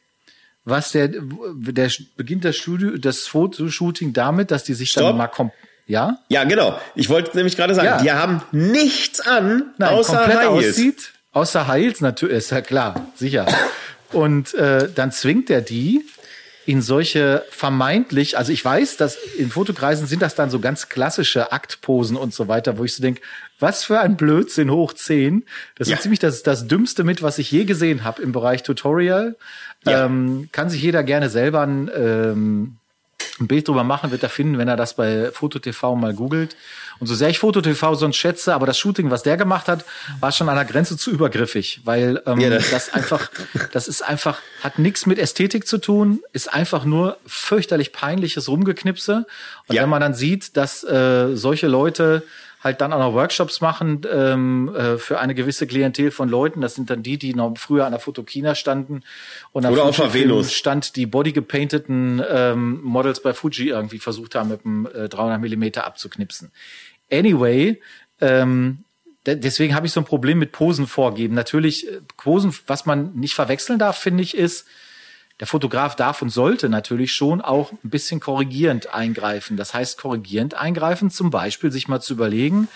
was der, der beginnt das Studio, das Fotoshooting damit, dass die sich Stopp. dann mal kommt. Ja? Ja, genau. Ich wollte nämlich gerade sagen, ja. die haben nichts an, Nein, außer komplett Heils. aussieht, außer Heils natürlich, ist ja klar, sicher. Und äh, dann zwingt er die in solche vermeintlich, also ich weiß, dass in Fotokreisen sind das dann so ganz klassische Aktposen und so weiter, wo ich so denke, was für ein Blödsinn hoch 10. Das ist ja. ziemlich das, das Dümmste mit, was ich je gesehen habe im Bereich Tutorial. Ja. Ähm, kann sich jeder gerne selber ein, ähm, ein Bild drüber machen, wird er finden, wenn er das bei FotoTV mal googelt. Und so sehr ich FotoTV sonst schätze, aber das Shooting, was der gemacht hat, war schon an der Grenze zu übergriffig, weil ähm, ja, das. das einfach, das ist einfach, hat nichts mit Ästhetik zu tun, ist einfach nur fürchterlich peinliches Rumgeknipse. Und ja. wenn man dann sieht, dass äh, solche Leute halt dann auch noch Workshops machen ähm, äh, für eine gewisse Klientel von Leuten. Das sind dann die, die noch früher an der Fotokina standen und Oder auf Venus stand die bodygepainteten ähm, Models bei Fuji irgendwie versucht haben, mit einem äh, 300 Millimeter abzuknipsen. Anyway, ähm, deswegen habe ich so ein Problem mit Posen vorgeben. Natürlich, äh, Posen, was man nicht verwechseln darf, finde ich, ist, der Fotograf darf und sollte natürlich schon auch ein bisschen korrigierend eingreifen. Das heißt, korrigierend eingreifen, zum Beispiel sich mal zu überlegen,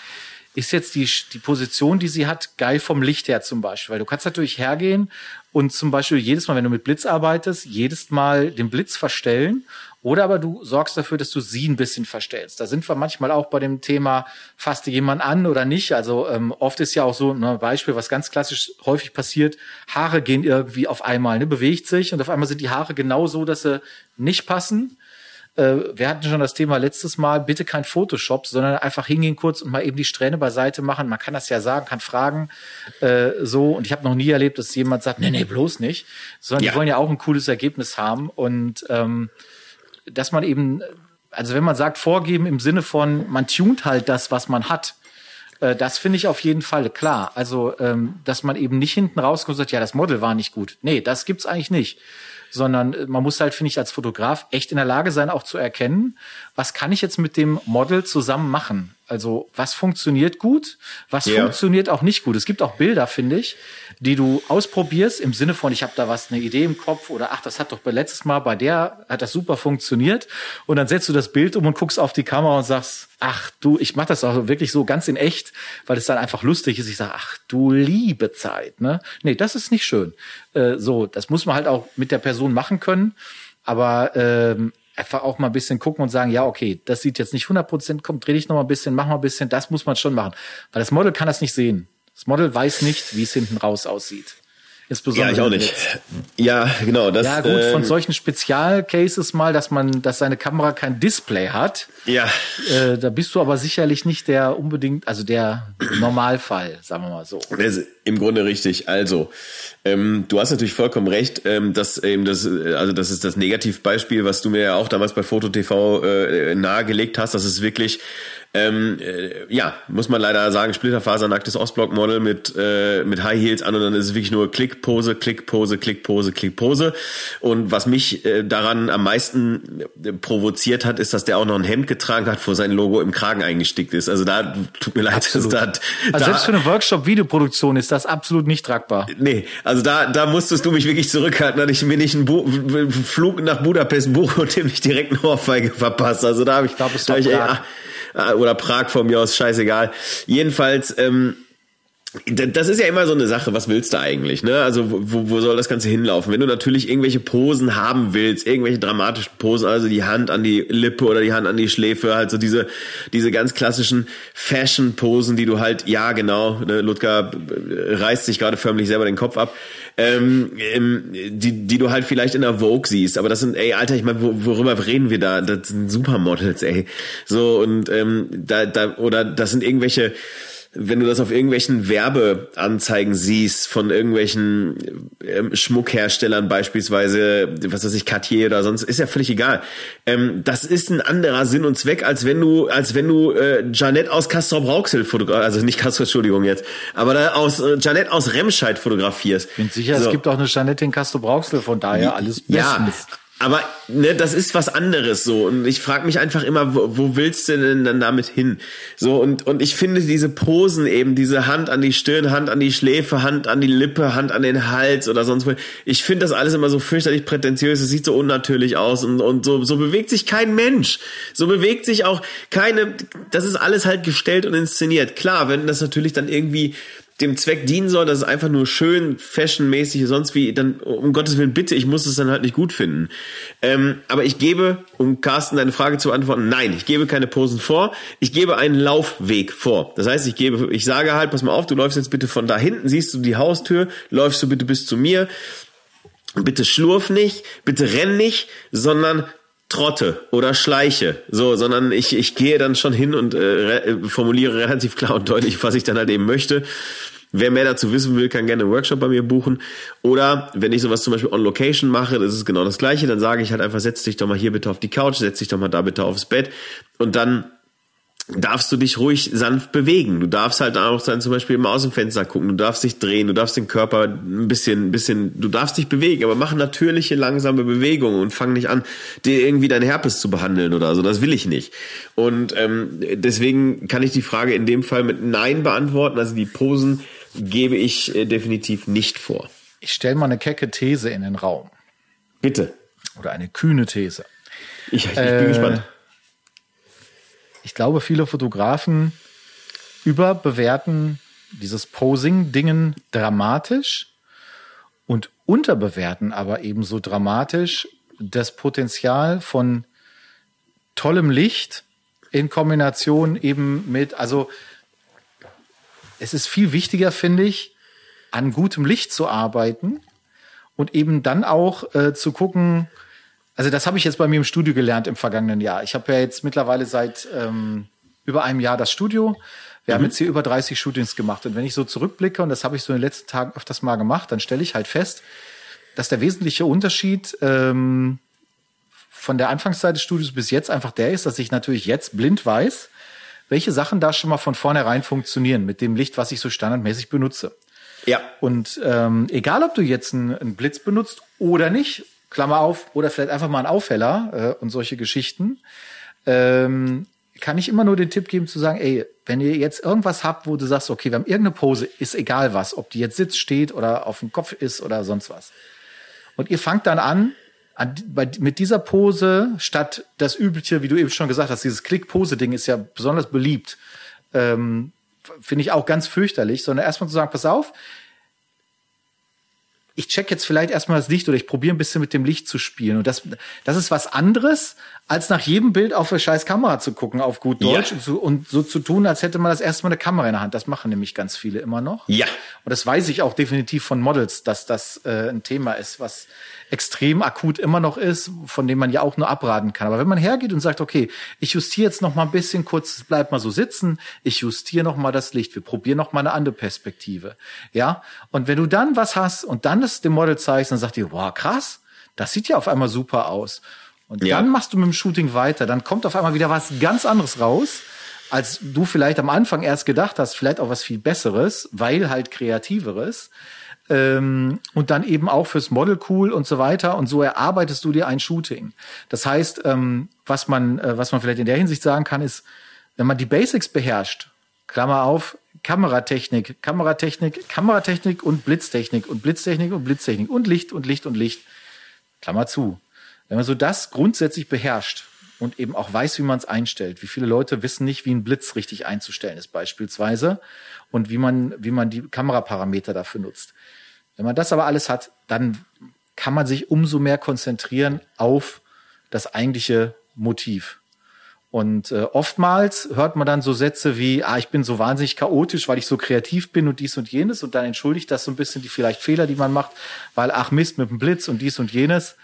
ist jetzt die, die Position, die sie hat, geil vom Licht her zum Beispiel. Weil du kannst natürlich hergehen und zum Beispiel jedes Mal, wenn du mit Blitz arbeitest, jedes Mal den Blitz verstellen oder aber du sorgst dafür, dass du sie ein bisschen verstellst. Da sind wir manchmal auch bei dem Thema, fasst jemand an oder nicht. Also ähm, oft ist ja auch so ein ne, Beispiel, was ganz klassisch häufig passiert, Haare gehen irgendwie auf einmal, ne, bewegt sich und auf einmal sind die Haare genau so, dass sie nicht passen. Äh, wir hatten schon das Thema letztes Mal, bitte kein Photoshop, sondern einfach hingehen kurz und mal eben die Strähne beiseite machen. Man kann das ja sagen, kann fragen, äh, so. Und ich habe noch nie erlebt, dass jemand sagt, nee, nee, bloß nicht. Sondern ja. die wollen ja auch ein cooles Ergebnis haben. Und ähm, dass man eben, also wenn man sagt, vorgeben im Sinne von, man tunt halt das, was man hat, äh, das finde ich auf jeden Fall klar. Also, ähm, dass man eben nicht hinten rauskommt und sagt, ja, das Model war nicht gut. Nee, das gibt's eigentlich nicht. Sondern äh, man muss halt, finde ich, als Fotograf echt in der Lage sein, auch zu erkennen, was kann ich jetzt mit dem Model zusammen machen. Also was funktioniert gut, was Ja. funktioniert auch nicht gut. Es gibt auch Bilder, finde ich, die du ausprobierst im Sinne von, ich habe da was, eine Idee im Kopf oder ach, das hat doch bei letztes Mal bei der hat das super funktioniert und dann setzt du das Bild um und guckst auf die Kamera und sagst, ach du, ich mache das auch wirklich so ganz in echt, weil es dann einfach lustig ist. Ich sage, ach du liebe Zeit, ne? Nee, das ist nicht schön. Äh, so, das muss man halt auch mit der Person machen können, aber ähm, einfach auch mal ein bisschen gucken und sagen, ja, okay, das sieht jetzt nicht 100 Prozent, komm, dreh dich noch mal ein bisschen, mach mal ein bisschen, das muss man schon machen. Weil das Model kann das nicht sehen. Das Model weiß nicht, wie es hinten raus aussieht. Insbesondere Ja, ich auch nicht. Ja, genau. Das, Ja, gut, von ähm, solchen Spezialcases mal, dass man, dass seine Kamera kein Display hat, Ja, äh, da bist du aber sicherlich nicht der unbedingt, also der Normalfall, sagen wir mal so. Das ist im Grunde richtig. Also, ähm, du hast natürlich vollkommen recht, ähm, dass eben das, äh, also das ist das Negativbeispiel, was du mir ja auch damals bei Foto TV äh, nahegelegt hast. Das ist wirklich, ähm, äh, ja, muss man leider sagen, splitterfasernacktes Ostblock-Model mit äh, mit High Heels an und dann ist es wirklich nur Klickpose, Klickpose, Klickpose, Klickpose. Und was mich äh, daran am meisten äh, provoziert hat, ist, dass der auch noch ein Hemd getragen hat, wo sein Logo im Kragen eingestickt ist. Also da tut mir leid, Absolut. dass da, Also da selbst für eine Workshop-Videoproduktion ist das absolut nicht tragbar. Nee, also da, da musstest du mich wirklich zurückhalten, dass ich mir nicht einen Bu Flug nach Budapest buche und dem nicht direkt eine Ohrfeige verpasse. Also da habe ich, glaub, es da hab ich ey, oder Prag von mir aus, scheißegal. Jedenfalls, ähm, das ist ja immer so eine Sache, was willst du eigentlich, ne? Also wo, wo soll das Ganze hinlaufen? Wenn du natürlich irgendwelche Posen haben willst, irgendwelche dramatischen Posen, also die Hand an die Lippe oder die Hand an die Schläfe, halt so diese, diese ganz klassischen Fashion-Posen, die du halt, ja genau, ne, Ludger äh, reißt sich gerade förmlich selber den Kopf ab, ähm, ähm, die, die du halt vielleicht in der Vogue siehst, aber das sind, ey, Alter, ich meine, wo, worüber reden wir da? Das sind Supermodels, ey. So, und ähm, da, da, oder das sind irgendwelche wenn du das auf irgendwelchen Werbeanzeigen siehst von irgendwelchen ähm, Schmuckherstellern beispielsweise, was weiß ich, Cartier oder sonst, ist ja völlig egal. Ähm, das ist ein anderer Sinn und Zweck, als wenn du, als wenn du äh, Janette aus Castrop Rauxel fotografierst, also nicht Castrop, Entschuldigung jetzt, aber da aus äh, Janette aus Remscheid fotografierst. Bin sicher, So. es gibt auch eine Jeanette in Castro Brauxel, von daher alles Ja, bestens. Aber ne, das ist was anderes so und ich frage mich einfach immer, wo, wo willst du denn dann damit hin? So und und ich finde diese Posen eben, diese Hand an die Stirn, Hand an die Schläfe, Hand an die Lippe, Hand an den Hals oder sonst wo. Ich finde das alles immer so fürchterlich prätentiös, es sieht so unnatürlich aus und und so so bewegt sich kein Mensch. So bewegt sich auch keine das ist alles halt gestellt und inszeniert. Klar, wenn das natürlich dann irgendwie dem Zweck dienen soll, dass es einfach nur schön, fashionmäßig, sonst wie, dann um Gottes Willen bitte, ich muss es dann halt nicht gut finden. Ähm, aber ich gebe, um Carsten deine Frage zu beantworten, nein, ich gebe keine Posen vor, ich gebe einen Laufweg vor. Das heißt, ich gebe, ich sage halt, pass mal auf, du läufst jetzt bitte von da hinten, siehst du die Haustür, läufst du bitte bis zu mir, bitte schlurf nicht, bitte renn nicht, sondern trotte oder schleiche, so, sondern ich, ich gehe dann schon hin und äh, re formuliere relativ klar und deutlich, was ich dann halt eben möchte. Wer mehr dazu wissen will, kann gerne einen Workshop bei mir buchen. Oder wenn ich sowas zum Beispiel on Location mache, das ist genau das Gleiche, dann sage ich halt einfach, setz dich doch mal hier bitte auf die Couch, setz dich doch mal da bitte aufs Bett und dann darfst du dich ruhig sanft bewegen. Du darfst halt auch dann zum Beispiel immer aus dem Fenster gucken. Du darfst dich drehen. Du darfst den Körper ein bisschen, ein bisschen, du darfst dich bewegen, aber mach natürliche, langsame Bewegungen und fang nicht an, dir irgendwie deinen Herpes zu behandeln oder so. Das will ich nicht. Und ähm, deswegen kann ich die Frage in dem Fall mit Nein beantworten. Also die Posen gebe ich äh, definitiv nicht vor. Ich stelle mal eine kecke These in den Raum. Bitte. Oder eine kühne These. Ich, ich bin Äh, gespannt. Ich glaube, viele Fotografen überbewerten dieses Posing-Dingen dramatisch und unterbewerten aber ebenso dramatisch das Potenzial von tollem Licht in Kombination eben mit, also es ist viel wichtiger, finde ich, an gutem Licht zu arbeiten und eben dann auch äh, zu gucken, also das habe ich jetzt bei mir im Studio gelernt im vergangenen Jahr. Ich habe ja jetzt mittlerweile seit ähm, über einem Jahr das Studio. Wir haben jetzt hier über 30 Shootings gemacht. Und wenn ich so zurückblicke, und das habe ich so in den letzten Tagen öfters mal gemacht, dann stelle ich halt fest, dass der wesentliche Unterschied ähm, von der Anfangszeit des Studios bis jetzt einfach der ist, dass ich natürlich jetzt blind weiß, welche Sachen da schon mal von vornherein funktionieren mit dem Licht, was ich so standardmäßig benutze. Ja. Und ähm, egal, ob du jetzt einen, einen Blitz benutzt oder nicht, Klammer auf, oder vielleicht einfach mal einen Aufheller äh, und solche Geschichten, ähm, kann ich immer nur den Tipp geben zu sagen, ey, wenn ihr jetzt irgendwas habt, wo du sagst, okay, wir haben irgendeine Pose, ist egal was, ob die jetzt sitzt, steht oder auf dem Kopf ist oder sonst was. Und ihr fangt dann an, an bei, mit dieser Pose statt das übliche, wie du eben schon gesagt hast, dieses Klick-Pose-Ding ist ja besonders beliebt. Ähm, Finde ich auch ganz fürchterlich, sondern erstmal zu sagen, pass auf, ich check jetzt vielleicht erstmal das Licht oder ich probiere ein bisschen mit dem Licht zu spielen. Und das, das ist was anderes, als nach jedem Bild auf eine scheiß Kamera zu gucken, auf gut Deutsch, ja. und, so, und so zu tun, als hätte man das erstmal eine Kamera in der Hand. Das machen nämlich ganz viele immer noch. Ja. Und das weiß ich auch definitiv von Models, dass das äh, ein Thema ist, was extrem akut immer noch ist, von dem man ja auch nur abraten kann. Aber wenn man hergeht und sagt, okay, ich justiere jetzt noch mal ein bisschen kurz, bleib mal so sitzen, ich justiere noch mal das Licht, wir probieren noch mal eine andere Perspektive, ja. Und wenn du dann was hast und dann das dem Model zeigst, dann sagt ihr, wow, krass, das sieht ja auf einmal super aus. Und ja. dann machst du mit dem Shooting weiter, dann kommt auf einmal wieder was ganz anderes raus als du vielleicht am Anfang erst gedacht hast, vielleicht auch was viel Besseres, weil halt kreativeres ähm, und dann eben auch fürs Model cool und so weiter. Und so erarbeitest du dir ein Shooting. Das heißt, ähm, was man, äh, was man vielleicht in der Hinsicht sagen kann, ist, wenn man die Basics beherrscht, Klammer auf, Kameratechnik, Kameratechnik, Kameratechnik und Blitztechnik und Blitztechnik und Blitztechnik und Licht und Licht und Licht, Klammer zu. Wenn man so das grundsätzlich beherrscht und eben auch weiß, wie man es einstellt. Wie viele Leute wissen nicht, wie ein Blitz richtig einzustellen ist beispielsweise und wie man, wie man die Kameraparameter dafür nutzt. Wenn man das aber alles hat, dann kann man sich umso mehr konzentrieren auf das eigentliche Motiv. Und äh, oftmals hört man dann so Sätze wie, ah, ich bin so wahnsinnig chaotisch, weil ich so kreativ bin und dies und jenes. Und dann entschuldigt das so ein bisschen die vielleicht Fehler, die man macht, weil, ach Mist, mit dem Blitz und dies und jenes.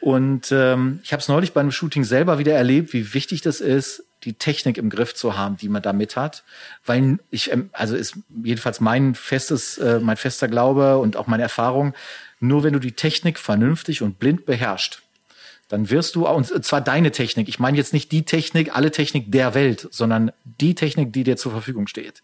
Und ähm, ich habe es neulich beim Shooting selber wieder erlebt, wie wichtig das ist, die Technik im Griff zu haben, die man da mit hat. Weil ich, ähm, also ist jedenfalls mein festes, äh, mein fester Glaube und auch meine Erfahrung, nur wenn du die Technik vernünftig und blind beherrschst, dann wirst du, und zwar deine Technik, ich meine jetzt nicht die Technik, alle Technik der Welt, sondern die Technik, die dir zur Verfügung steht.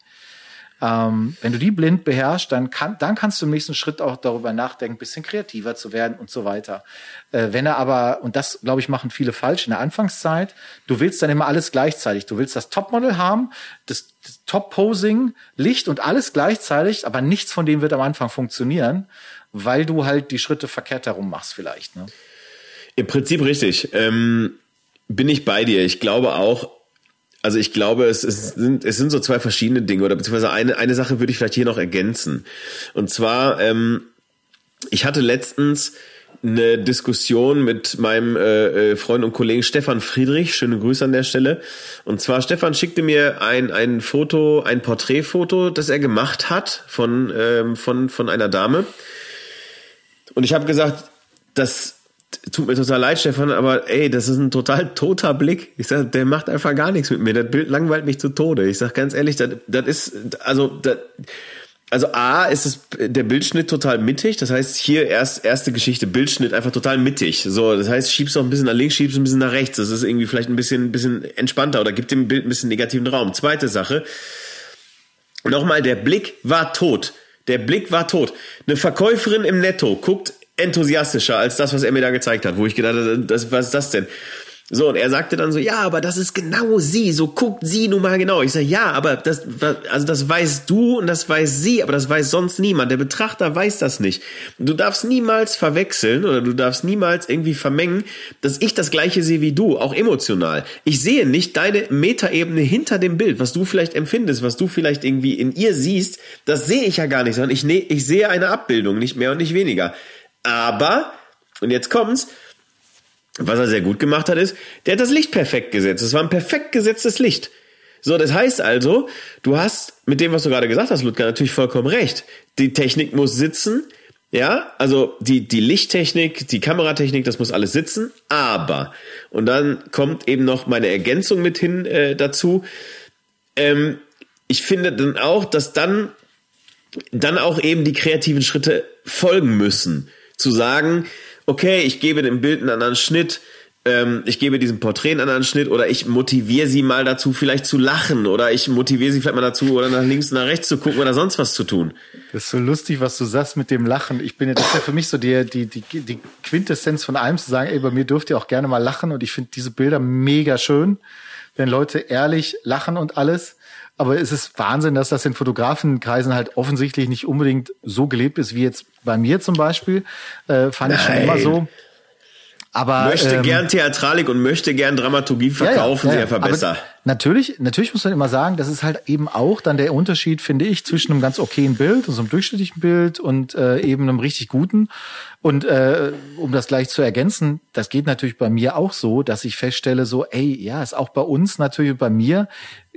Ähm, wenn du die blind beherrschst, dann, kann, dann kannst du im nächsten Schritt auch darüber nachdenken, bisschen kreativer zu werden und so weiter. Äh, wenn er aber, und das glaube ich machen viele falsch in der Anfangszeit, du willst dann immer alles gleichzeitig. Du willst das Topmodel haben, das, das Top-Posing, Licht und alles gleichzeitig, aber nichts von dem wird am Anfang funktionieren, weil du halt die Schritte verkehrt herum machst vielleicht. Ne? Im Prinzip richtig. Ähm, bin ich bei dir. Ich glaube auch, also ich glaube, es, es, sind, es sind so zwei verschiedene Dinge oder beziehungsweise eine, eine Sache würde ich vielleicht hier noch ergänzen. Und zwar, ähm, ich hatte letztens eine Diskussion mit meinem äh, äh, Freund und Kollegen Stefan Friedrich. Schöne Grüße an der Stelle. Und zwar, Stefan schickte mir ein, ein Foto, ein Porträtfoto, das er gemacht hat von, ähm, von, von einer Dame. Und ich habe gesagt, das tut mir total leid, Stefan, aber ey, das ist ein total toter Blick. Ich sag, der macht einfach gar nichts mit mir. Das Bild langweilt mich zu Tode. Ich sag ganz ehrlich, das, das ist, also, das, also A ist es der Bildschnitt total mittig. Das heißt, hier erst erste Geschichte, Bildschnitt einfach total mittig. So, das heißt, schiebst du auch ein bisschen nach links, schiebst ein bisschen nach rechts. Das ist irgendwie vielleicht ein bisschen, ein bisschen entspannter oder gibt dem Bild ein bisschen negativen Raum. Zweite Sache. Nochmal, der Blick war tot. Der Blick war tot. Eine Verkäuferin im Netto guckt enthusiastischer als das, was er mir da gezeigt hat, wo ich gedacht habe, das, was ist das denn? So, und er sagte dann so, ja, aber das ist genau sie, so guckt sie nun mal genau. Ich sage, ja, aber das, also das weißt du und das weiß sie, aber das weiß sonst niemand. Der Betrachter weiß das nicht. Du darfst niemals verwechseln oder du darfst niemals irgendwie vermengen, dass ich das gleiche sehe wie du, auch emotional. Ich sehe nicht deine Metaebene hinter dem Bild, was du vielleicht empfindest, was du vielleicht irgendwie in ihr siehst, das sehe ich ja gar nicht, sondern ich, ne, ich sehe eine Abbildung, nicht mehr und nicht weniger. Aber, und jetzt kommt's, was er sehr gut gemacht hat, ist, der hat das Licht perfekt gesetzt. Es war ein perfekt gesetztes Licht. So, das heißt also, du hast mit dem, was du gerade gesagt hast, Ludger, natürlich vollkommen recht. Die Technik muss sitzen. Ja, also die, die Lichttechnik, die Kameratechnik, das muss alles sitzen. Aber, und dann kommt eben noch meine Ergänzung mit hin äh, dazu. Ähm, ich finde dann auch, dass dann, dann auch eben die kreativen Schritte folgen müssen zu sagen, okay, ich gebe dem Bild einen anderen Schnitt, ähm, ich gebe diesem Porträt einen anderen Schnitt oder ich motiviere sie mal dazu, vielleicht zu lachen oder ich motiviere sie vielleicht mal dazu, oder nach links, nach rechts zu gucken oder sonst was zu tun. Das ist so lustig, was du sagst mit dem Lachen. Ich bin ja, das ist ja für mich so die, die, die, die Quintessenz von allem zu sagen, ey, bei mir dürft ihr auch gerne mal lachen und ich finde diese Bilder mega schön wenn Leute ehrlich lachen und alles. Aber es ist Wahnsinn, dass das in Fotografenkreisen halt offensichtlich nicht unbedingt so gelebt ist, wie jetzt bei mir zum Beispiel. Äh, fand ich schon immer so. Aber, möchte ähm, gern Theatralik und möchte gern Dramaturgie verkaufen, ja, ja, ja, sehr verbessern. Aber natürlich, natürlich muss man immer sagen, das ist halt eben auch dann der Unterschied, finde ich, zwischen einem ganz okayen Bild und so einem durchschnittlichen Bild und äh, eben einem richtig guten. Und äh, um das gleich zu ergänzen, das geht natürlich bei mir auch so, dass ich feststelle, so, ey, ja, ist auch bei uns natürlich bei mir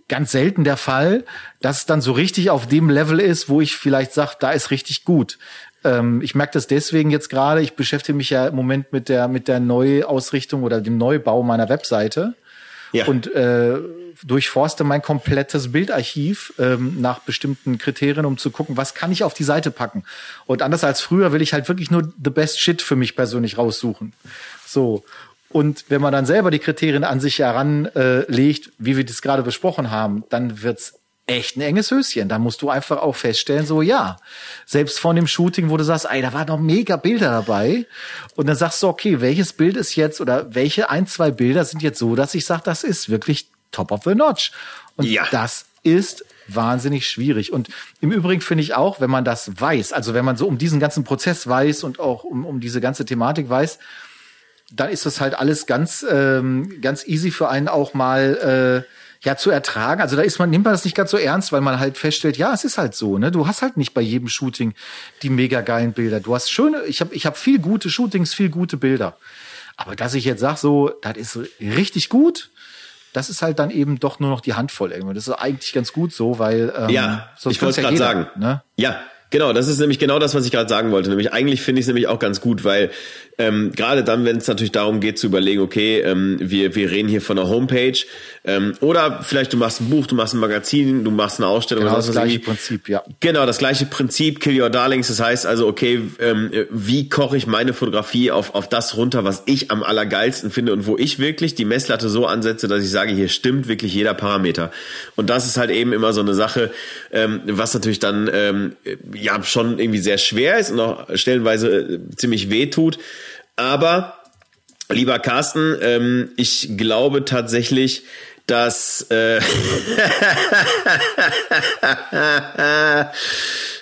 ganz selten der Fall, dass es dann so richtig auf dem Level ist, wo ich vielleicht sage, da ist richtig gut. Ähm, ich merke das deswegen jetzt gerade. Ich beschäftige mich ja im Moment mit der mit der Neuausrichtung oder dem Neubau meiner Webseite. Ja. Und äh, durchforste mein komplettes Bildarchiv ähm, nach bestimmten Kriterien, um zu gucken, was kann ich auf die Seite packen. Und anders als früher will ich halt wirklich nur the best shit für mich persönlich raussuchen. So. Und wenn man dann selber die Kriterien an sich heranlegt, wie wir das gerade besprochen haben, dann wird's echt ein enges Höschen. Da musst du einfach auch feststellen, so ja, selbst von dem Shooting, wo du sagst, ey, da waren noch mega Bilder dabei. Und dann sagst du, okay, welches Bild ist jetzt oder welche ein, zwei Bilder sind jetzt so, dass ich sage, das ist wirklich top of the notch. Und ja. das ist wahnsinnig schwierig. Und im Übrigen finde ich auch, wenn man das weiß, also wenn man so um diesen ganzen Prozess weiß und auch um, um diese ganze Thematik weiß, dann ist das halt alles ganz, ähm, ganz easy für einen auch mal äh, ja zu ertragen. Also da ist man nimmt man das nicht ganz so ernst, weil man halt feststellt, ja, es ist halt so, ne? Du hast halt nicht bei jedem Shooting die mega geilen Bilder. Du hast schöne, ich habe ich habe viel gute Shootings, viel gute Bilder. Aber dass ich jetzt sag so, das ist richtig gut, das ist halt dann eben doch nur noch die Handvoll irgendwie. Das ist eigentlich ganz gut so, weil ähm, ja, ich wollte gerade sagen, ne? Ja, Genau, das ist nämlich genau das, was ich gerade sagen wollte. Nämlich eigentlich finde ich es nämlich auch ganz gut, weil ähm, gerade dann, wenn es natürlich darum geht zu überlegen, okay, ähm, wir, wir reden hier von einer Homepage ähm, oder vielleicht du machst ein Buch, du machst ein Magazin, du machst eine Ausstellung. Genau, das gleiche Prinzip, ja. Genau, das gleiche Prinzip, Kill Your Darlings. Das heißt also, okay, ähm, wie koche ich meine Fotografie auf, auf das runter, was ich am allergeilsten finde und wo ich wirklich die Messlatte so ansetze, dass ich sage, hier stimmt wirklich jeder Parameter. Und das ist halt eben immer so eine Sache, ähm, was natürlich dann ähm, ja schon irgendwie sehr schwer ist und auch stellenweise äh, ziemlich weh tut. Aber lieber Carsten, ähm, ich glaube tatsächlich, dass äh, *laughs*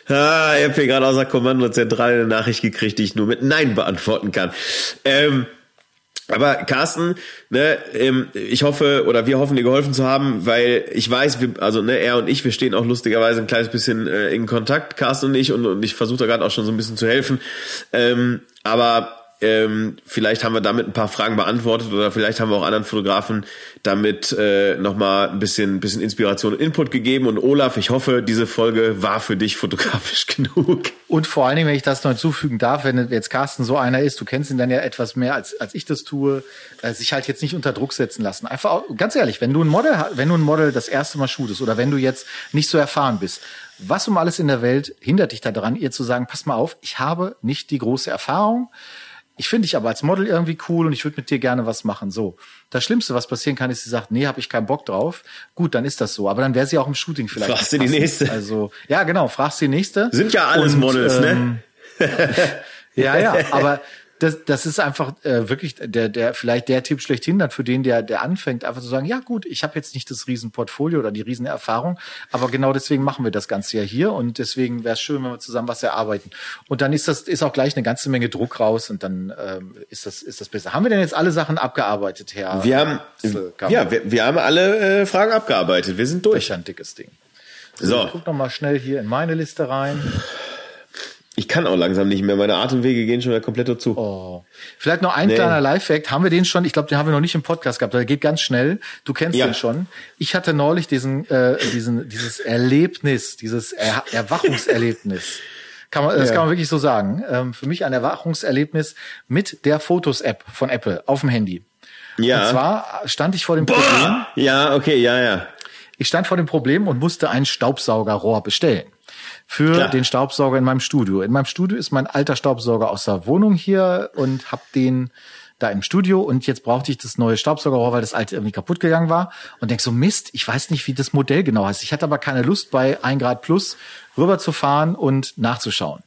ah, ich habe hier gerade aus der Kommandozentrale eine Nachricht gekriegt, die ich nur mit Nein beantworten kann. Ähm, aber Carsten, ne, ähm, ich hoffe oder wir hoffen dir geholfen zu haben, weil ich weiß, wir, also ne, er und ich, wir stehen auch lustigerweise ein kleines bisschen äh, in Kontakt, Carsten und ich, und, und ich versuche da gerade auch schon so ein bisschen zu helfen. Ähm, aber ähm, vielleicht haben wir damit ein paar Fragen beantwortet oder vielleicht haben wir auch anderen Fotografen damit äh, nochmal ein bisschen, bisschen Inspiration und Input gegeben. Und Olaf, ich hoffe, diese Folge war für dich fotografisch *laughs* genug. Und vor allen Dingen, wenn ich das noch hinzufügen darf, wenn jetzt Carsten so einer ist, du kennst ihn dann ja etwas mehr als, als ich das tue, äh, sich halt jetzt nicht unter Druck setzen lassen. Einfach, auch, ganz ehrlich, wenn du ein Model, wenn du ein Model das erste Mal shootest oder wenn du jetzt nicht so erfahren bist, was um alles in der Welt hindert dich daran, ihr zu sagen, pass mal auf, ich habe nicht die große Erfahrung, ich finde dich aber als Model irgendwie cool und ich würde mit dir gerne was machen. So. Das Schlimmste, was passieren kann, ist, sie sagt, nee, habe ich keinen Bock drauf. Gut, dann ist das so. Aber dann wäre sie auch im Shooting vielleicht. Fragst du die nächste? Also, ja, genau, fragst die nächste. Sind ja alles und, Models, ne? ähm, ne? *laughs* ja, ja, aber das, das ist einfach äh, wirklich der, der vielleicht der Tipp schlechthin dann für den, der, der anfängt, einfach zu sagen, ja gut, ich habe jetzt nicht das Riesenportfolio oder die Riesenerfahrung, aber genau deswegen machen wir das Ganze ja hier und deswegen wäre es schön, wenn wir zusammen was erarbeiten. Und dann ist das ist auch gleich eine ganze Menge Druck raus und dann ähm, ist das ist das besser. Haben wir denn jetzt alle Sachen abgearbeitet, Herr? Wir haben ja, wir, wir haben alle äh, Fragen abgearbeitet. Wir sind durch. Das ist ein dickes Ding. So. so. Ich guck noch mal schnell hier in meine Liste rein. Ich kann auch langsam nicht mehr. Meine Atemwege gehen schon wieder komplett dazu. Oh. Vielleicht noch ein nee. kleiner Live-Fact. Haben wir den schon? Ich glaube, den haben wir noch nicht im Podcast gehabt. Der geht ganz schnell. Du kennst ja. den schon. Ich hatte neulich diesen, äh, diesen, dieses Erlebnis, dieses er Erwachungserlebnis. Kann man, das kann man wirklich so sagen. Ähm, für mich ein Erwachungserlebnis mit der Fotos-App von Apple auf dem Handy. Ja. Und zwar stand ich vor dem Boah. Problem. Ja, okay, ja, ja. Ich stand vor dem Problem und musste ein Staubsaugerrohr bestellen für Klar. den Staubsauger in meinem Studio. In meinem Studio ist mein alter Staubsauger aus der Wohnung hier und hab den da im Studio und jetzt brauchte ich das neue Staubsaugerrohr, weil das alte irgendwie kaputt gegangen war und denk so Mist, ich weiß nicht, wie das Modell genau heißt. Ich hatte aber keine Lust bei 1 Grad plus rüberzufahren und nachzuschauen.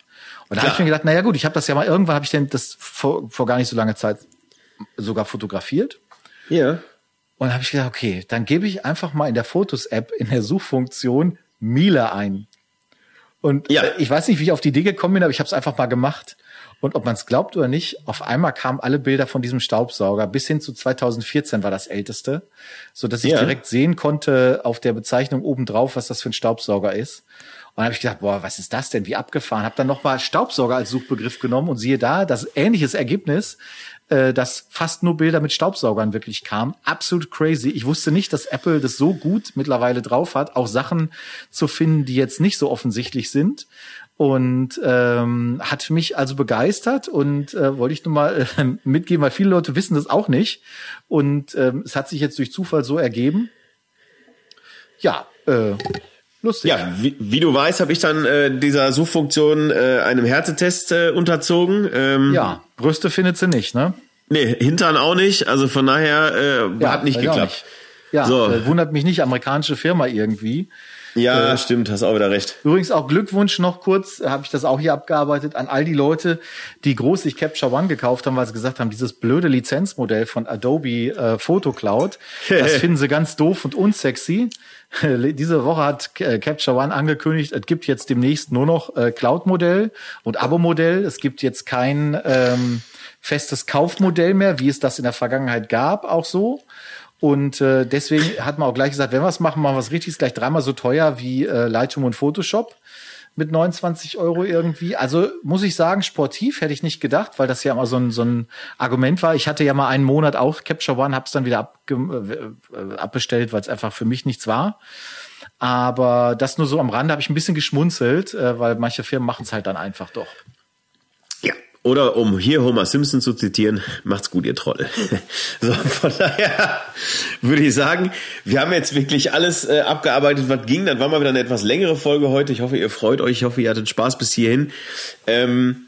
Und da habe ich mir gedacht, naja gut, ich habe das ja mal irgendwann habe ich denn das vor, vor gar nicht so langer Zeit sogar fotografiert. Ja. Und habe ich gedacht, okay, dann gebe ich einfach mal in der Fotos-App in der Suchfunktion Miele ein. Und ja. ich weiß nicht, wie ich auf die Idee gekommen bin, aber ich habe es einfach mal gemacht. Und ob man es glaubt oder nicht, auf einmal kamen alle Bilder von diesem Staubsauger. Bis hin zu 2014 war das älteste, so dass ich ja. direkt sehen konnte auf der Bezeichnung obendrauf, was das für ein Staubsauger ist. Und dann habe ich gedacht, boah, was ist das denn? Wie abgefahren. Habe dann nochmal Staubsauger als Suchbegriff genommen und siehe da, das ähnliches Ergebnis, äh, dass fast nur Bilder mit Staubsaugern wirklich kamen. Absolut crazy. Ich wusste nicht, dass Apple das so gut mittlerweile drauf hat, auch Sachen zu finden, die jetzt nicht so offensichtlich sind und ähm, hat mich also begeistert und äh, wollte ich nur mal äh, *laughs* mitgeben, weil viele Leute wissen das auch nicht und ähm, es hat sich jetzt durch Zufall so ergeben. Ja, äh, lustig. Ja, wie, wie du weißt, habe ich dann äh, dieser Suchfunktion äh, einem Härtetest äh, unterzogen. Ähm, ja, Brüste findet sie nicht, ne? Nee, Hintern auch nicht. Also von daher äh, ja, hat nicht geklappt. Nicht. Ja, so. äh, wundert mich nicht, amerikanische Firma irgendwie. Ja, äh, stimmt, hast auch wieder recht. Übrigens auch Glückwunsch noch kurz, habe ich das auch hier abgearbeitet, an all die Leute, die groß sich Capture One gekauft haben, weil sie gesagt haben, dieses blöde Lizenzmodell von Adobe äh, Photo Cloud, *laughs* das finden sie ganz doof und unsexy. *laughs* Diese Woche hat äh, Capture One angekündigt, es gibt jetzt demnächst nur noch äh, Cloud-Modell und Abo-Modell. Es gibt jetzt kein ähm, festes Kaufmodell mehr, wie es das in der Vergangenheit gab, auch so. Und äh, deswegen hat man auch gleich gesagt, wenn wir es machen, machen wir es richtig, ist gleich dreimal so teuer wie äh, Lightroom und Photoshop mit 29 Euro irgendwie. Also muss ich sagen, sportiv hätte ich nicht gedacht, weil das ja immer so ein, so ein Argument war. Ich hatte ja mal einen Monat auch Capture One, hab's dann wieder abge äh, abbestellt, weil es einfach für mich nichts war. Aber das nur so am Rande habe ich ein bisschen geschmunzelt, äh, weil manche Firmen machen es halt dann einfach doch. Oder um hier Homer Simpson zu zitieren, macht's gut, ihr Troll. *laughs* so, von daher würde ich sagen, wir haben jetzt wirklich alles äh, abgearbeitet, was ging. Dann war mal wieder eine etwas längere Folge heute. Ich hoffe, ihr freut euch. Ich hoffe, ihr hattet Spaß bis hierhin. Ähm,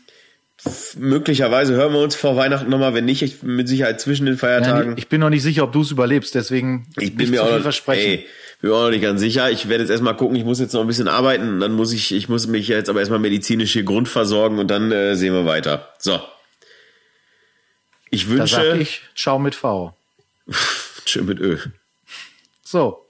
möglicherweise hören wir uns vor Weihnachten nochmal, wenn nicht, ich, mit Sicherheit zwischen den Feiertagen. Ja, ich bin noch nicht sicher, ob du es überlebst, deswegen ich bin mir auch noch, versprechen. Ey, bin auch noch nicht ganz sicher. Ich werde jetzt erstmal gucken, ich muss jetzt noch ein bisschen arbeiten, dann muss ich, ich muss mich jetzt aber erstmal medizinisch hier grundversorgen und dann äh, sehen wir weiter. So. Ich wünsche. Da sag ich, ciao mit V. *laughs* Tschö mit Ö. So.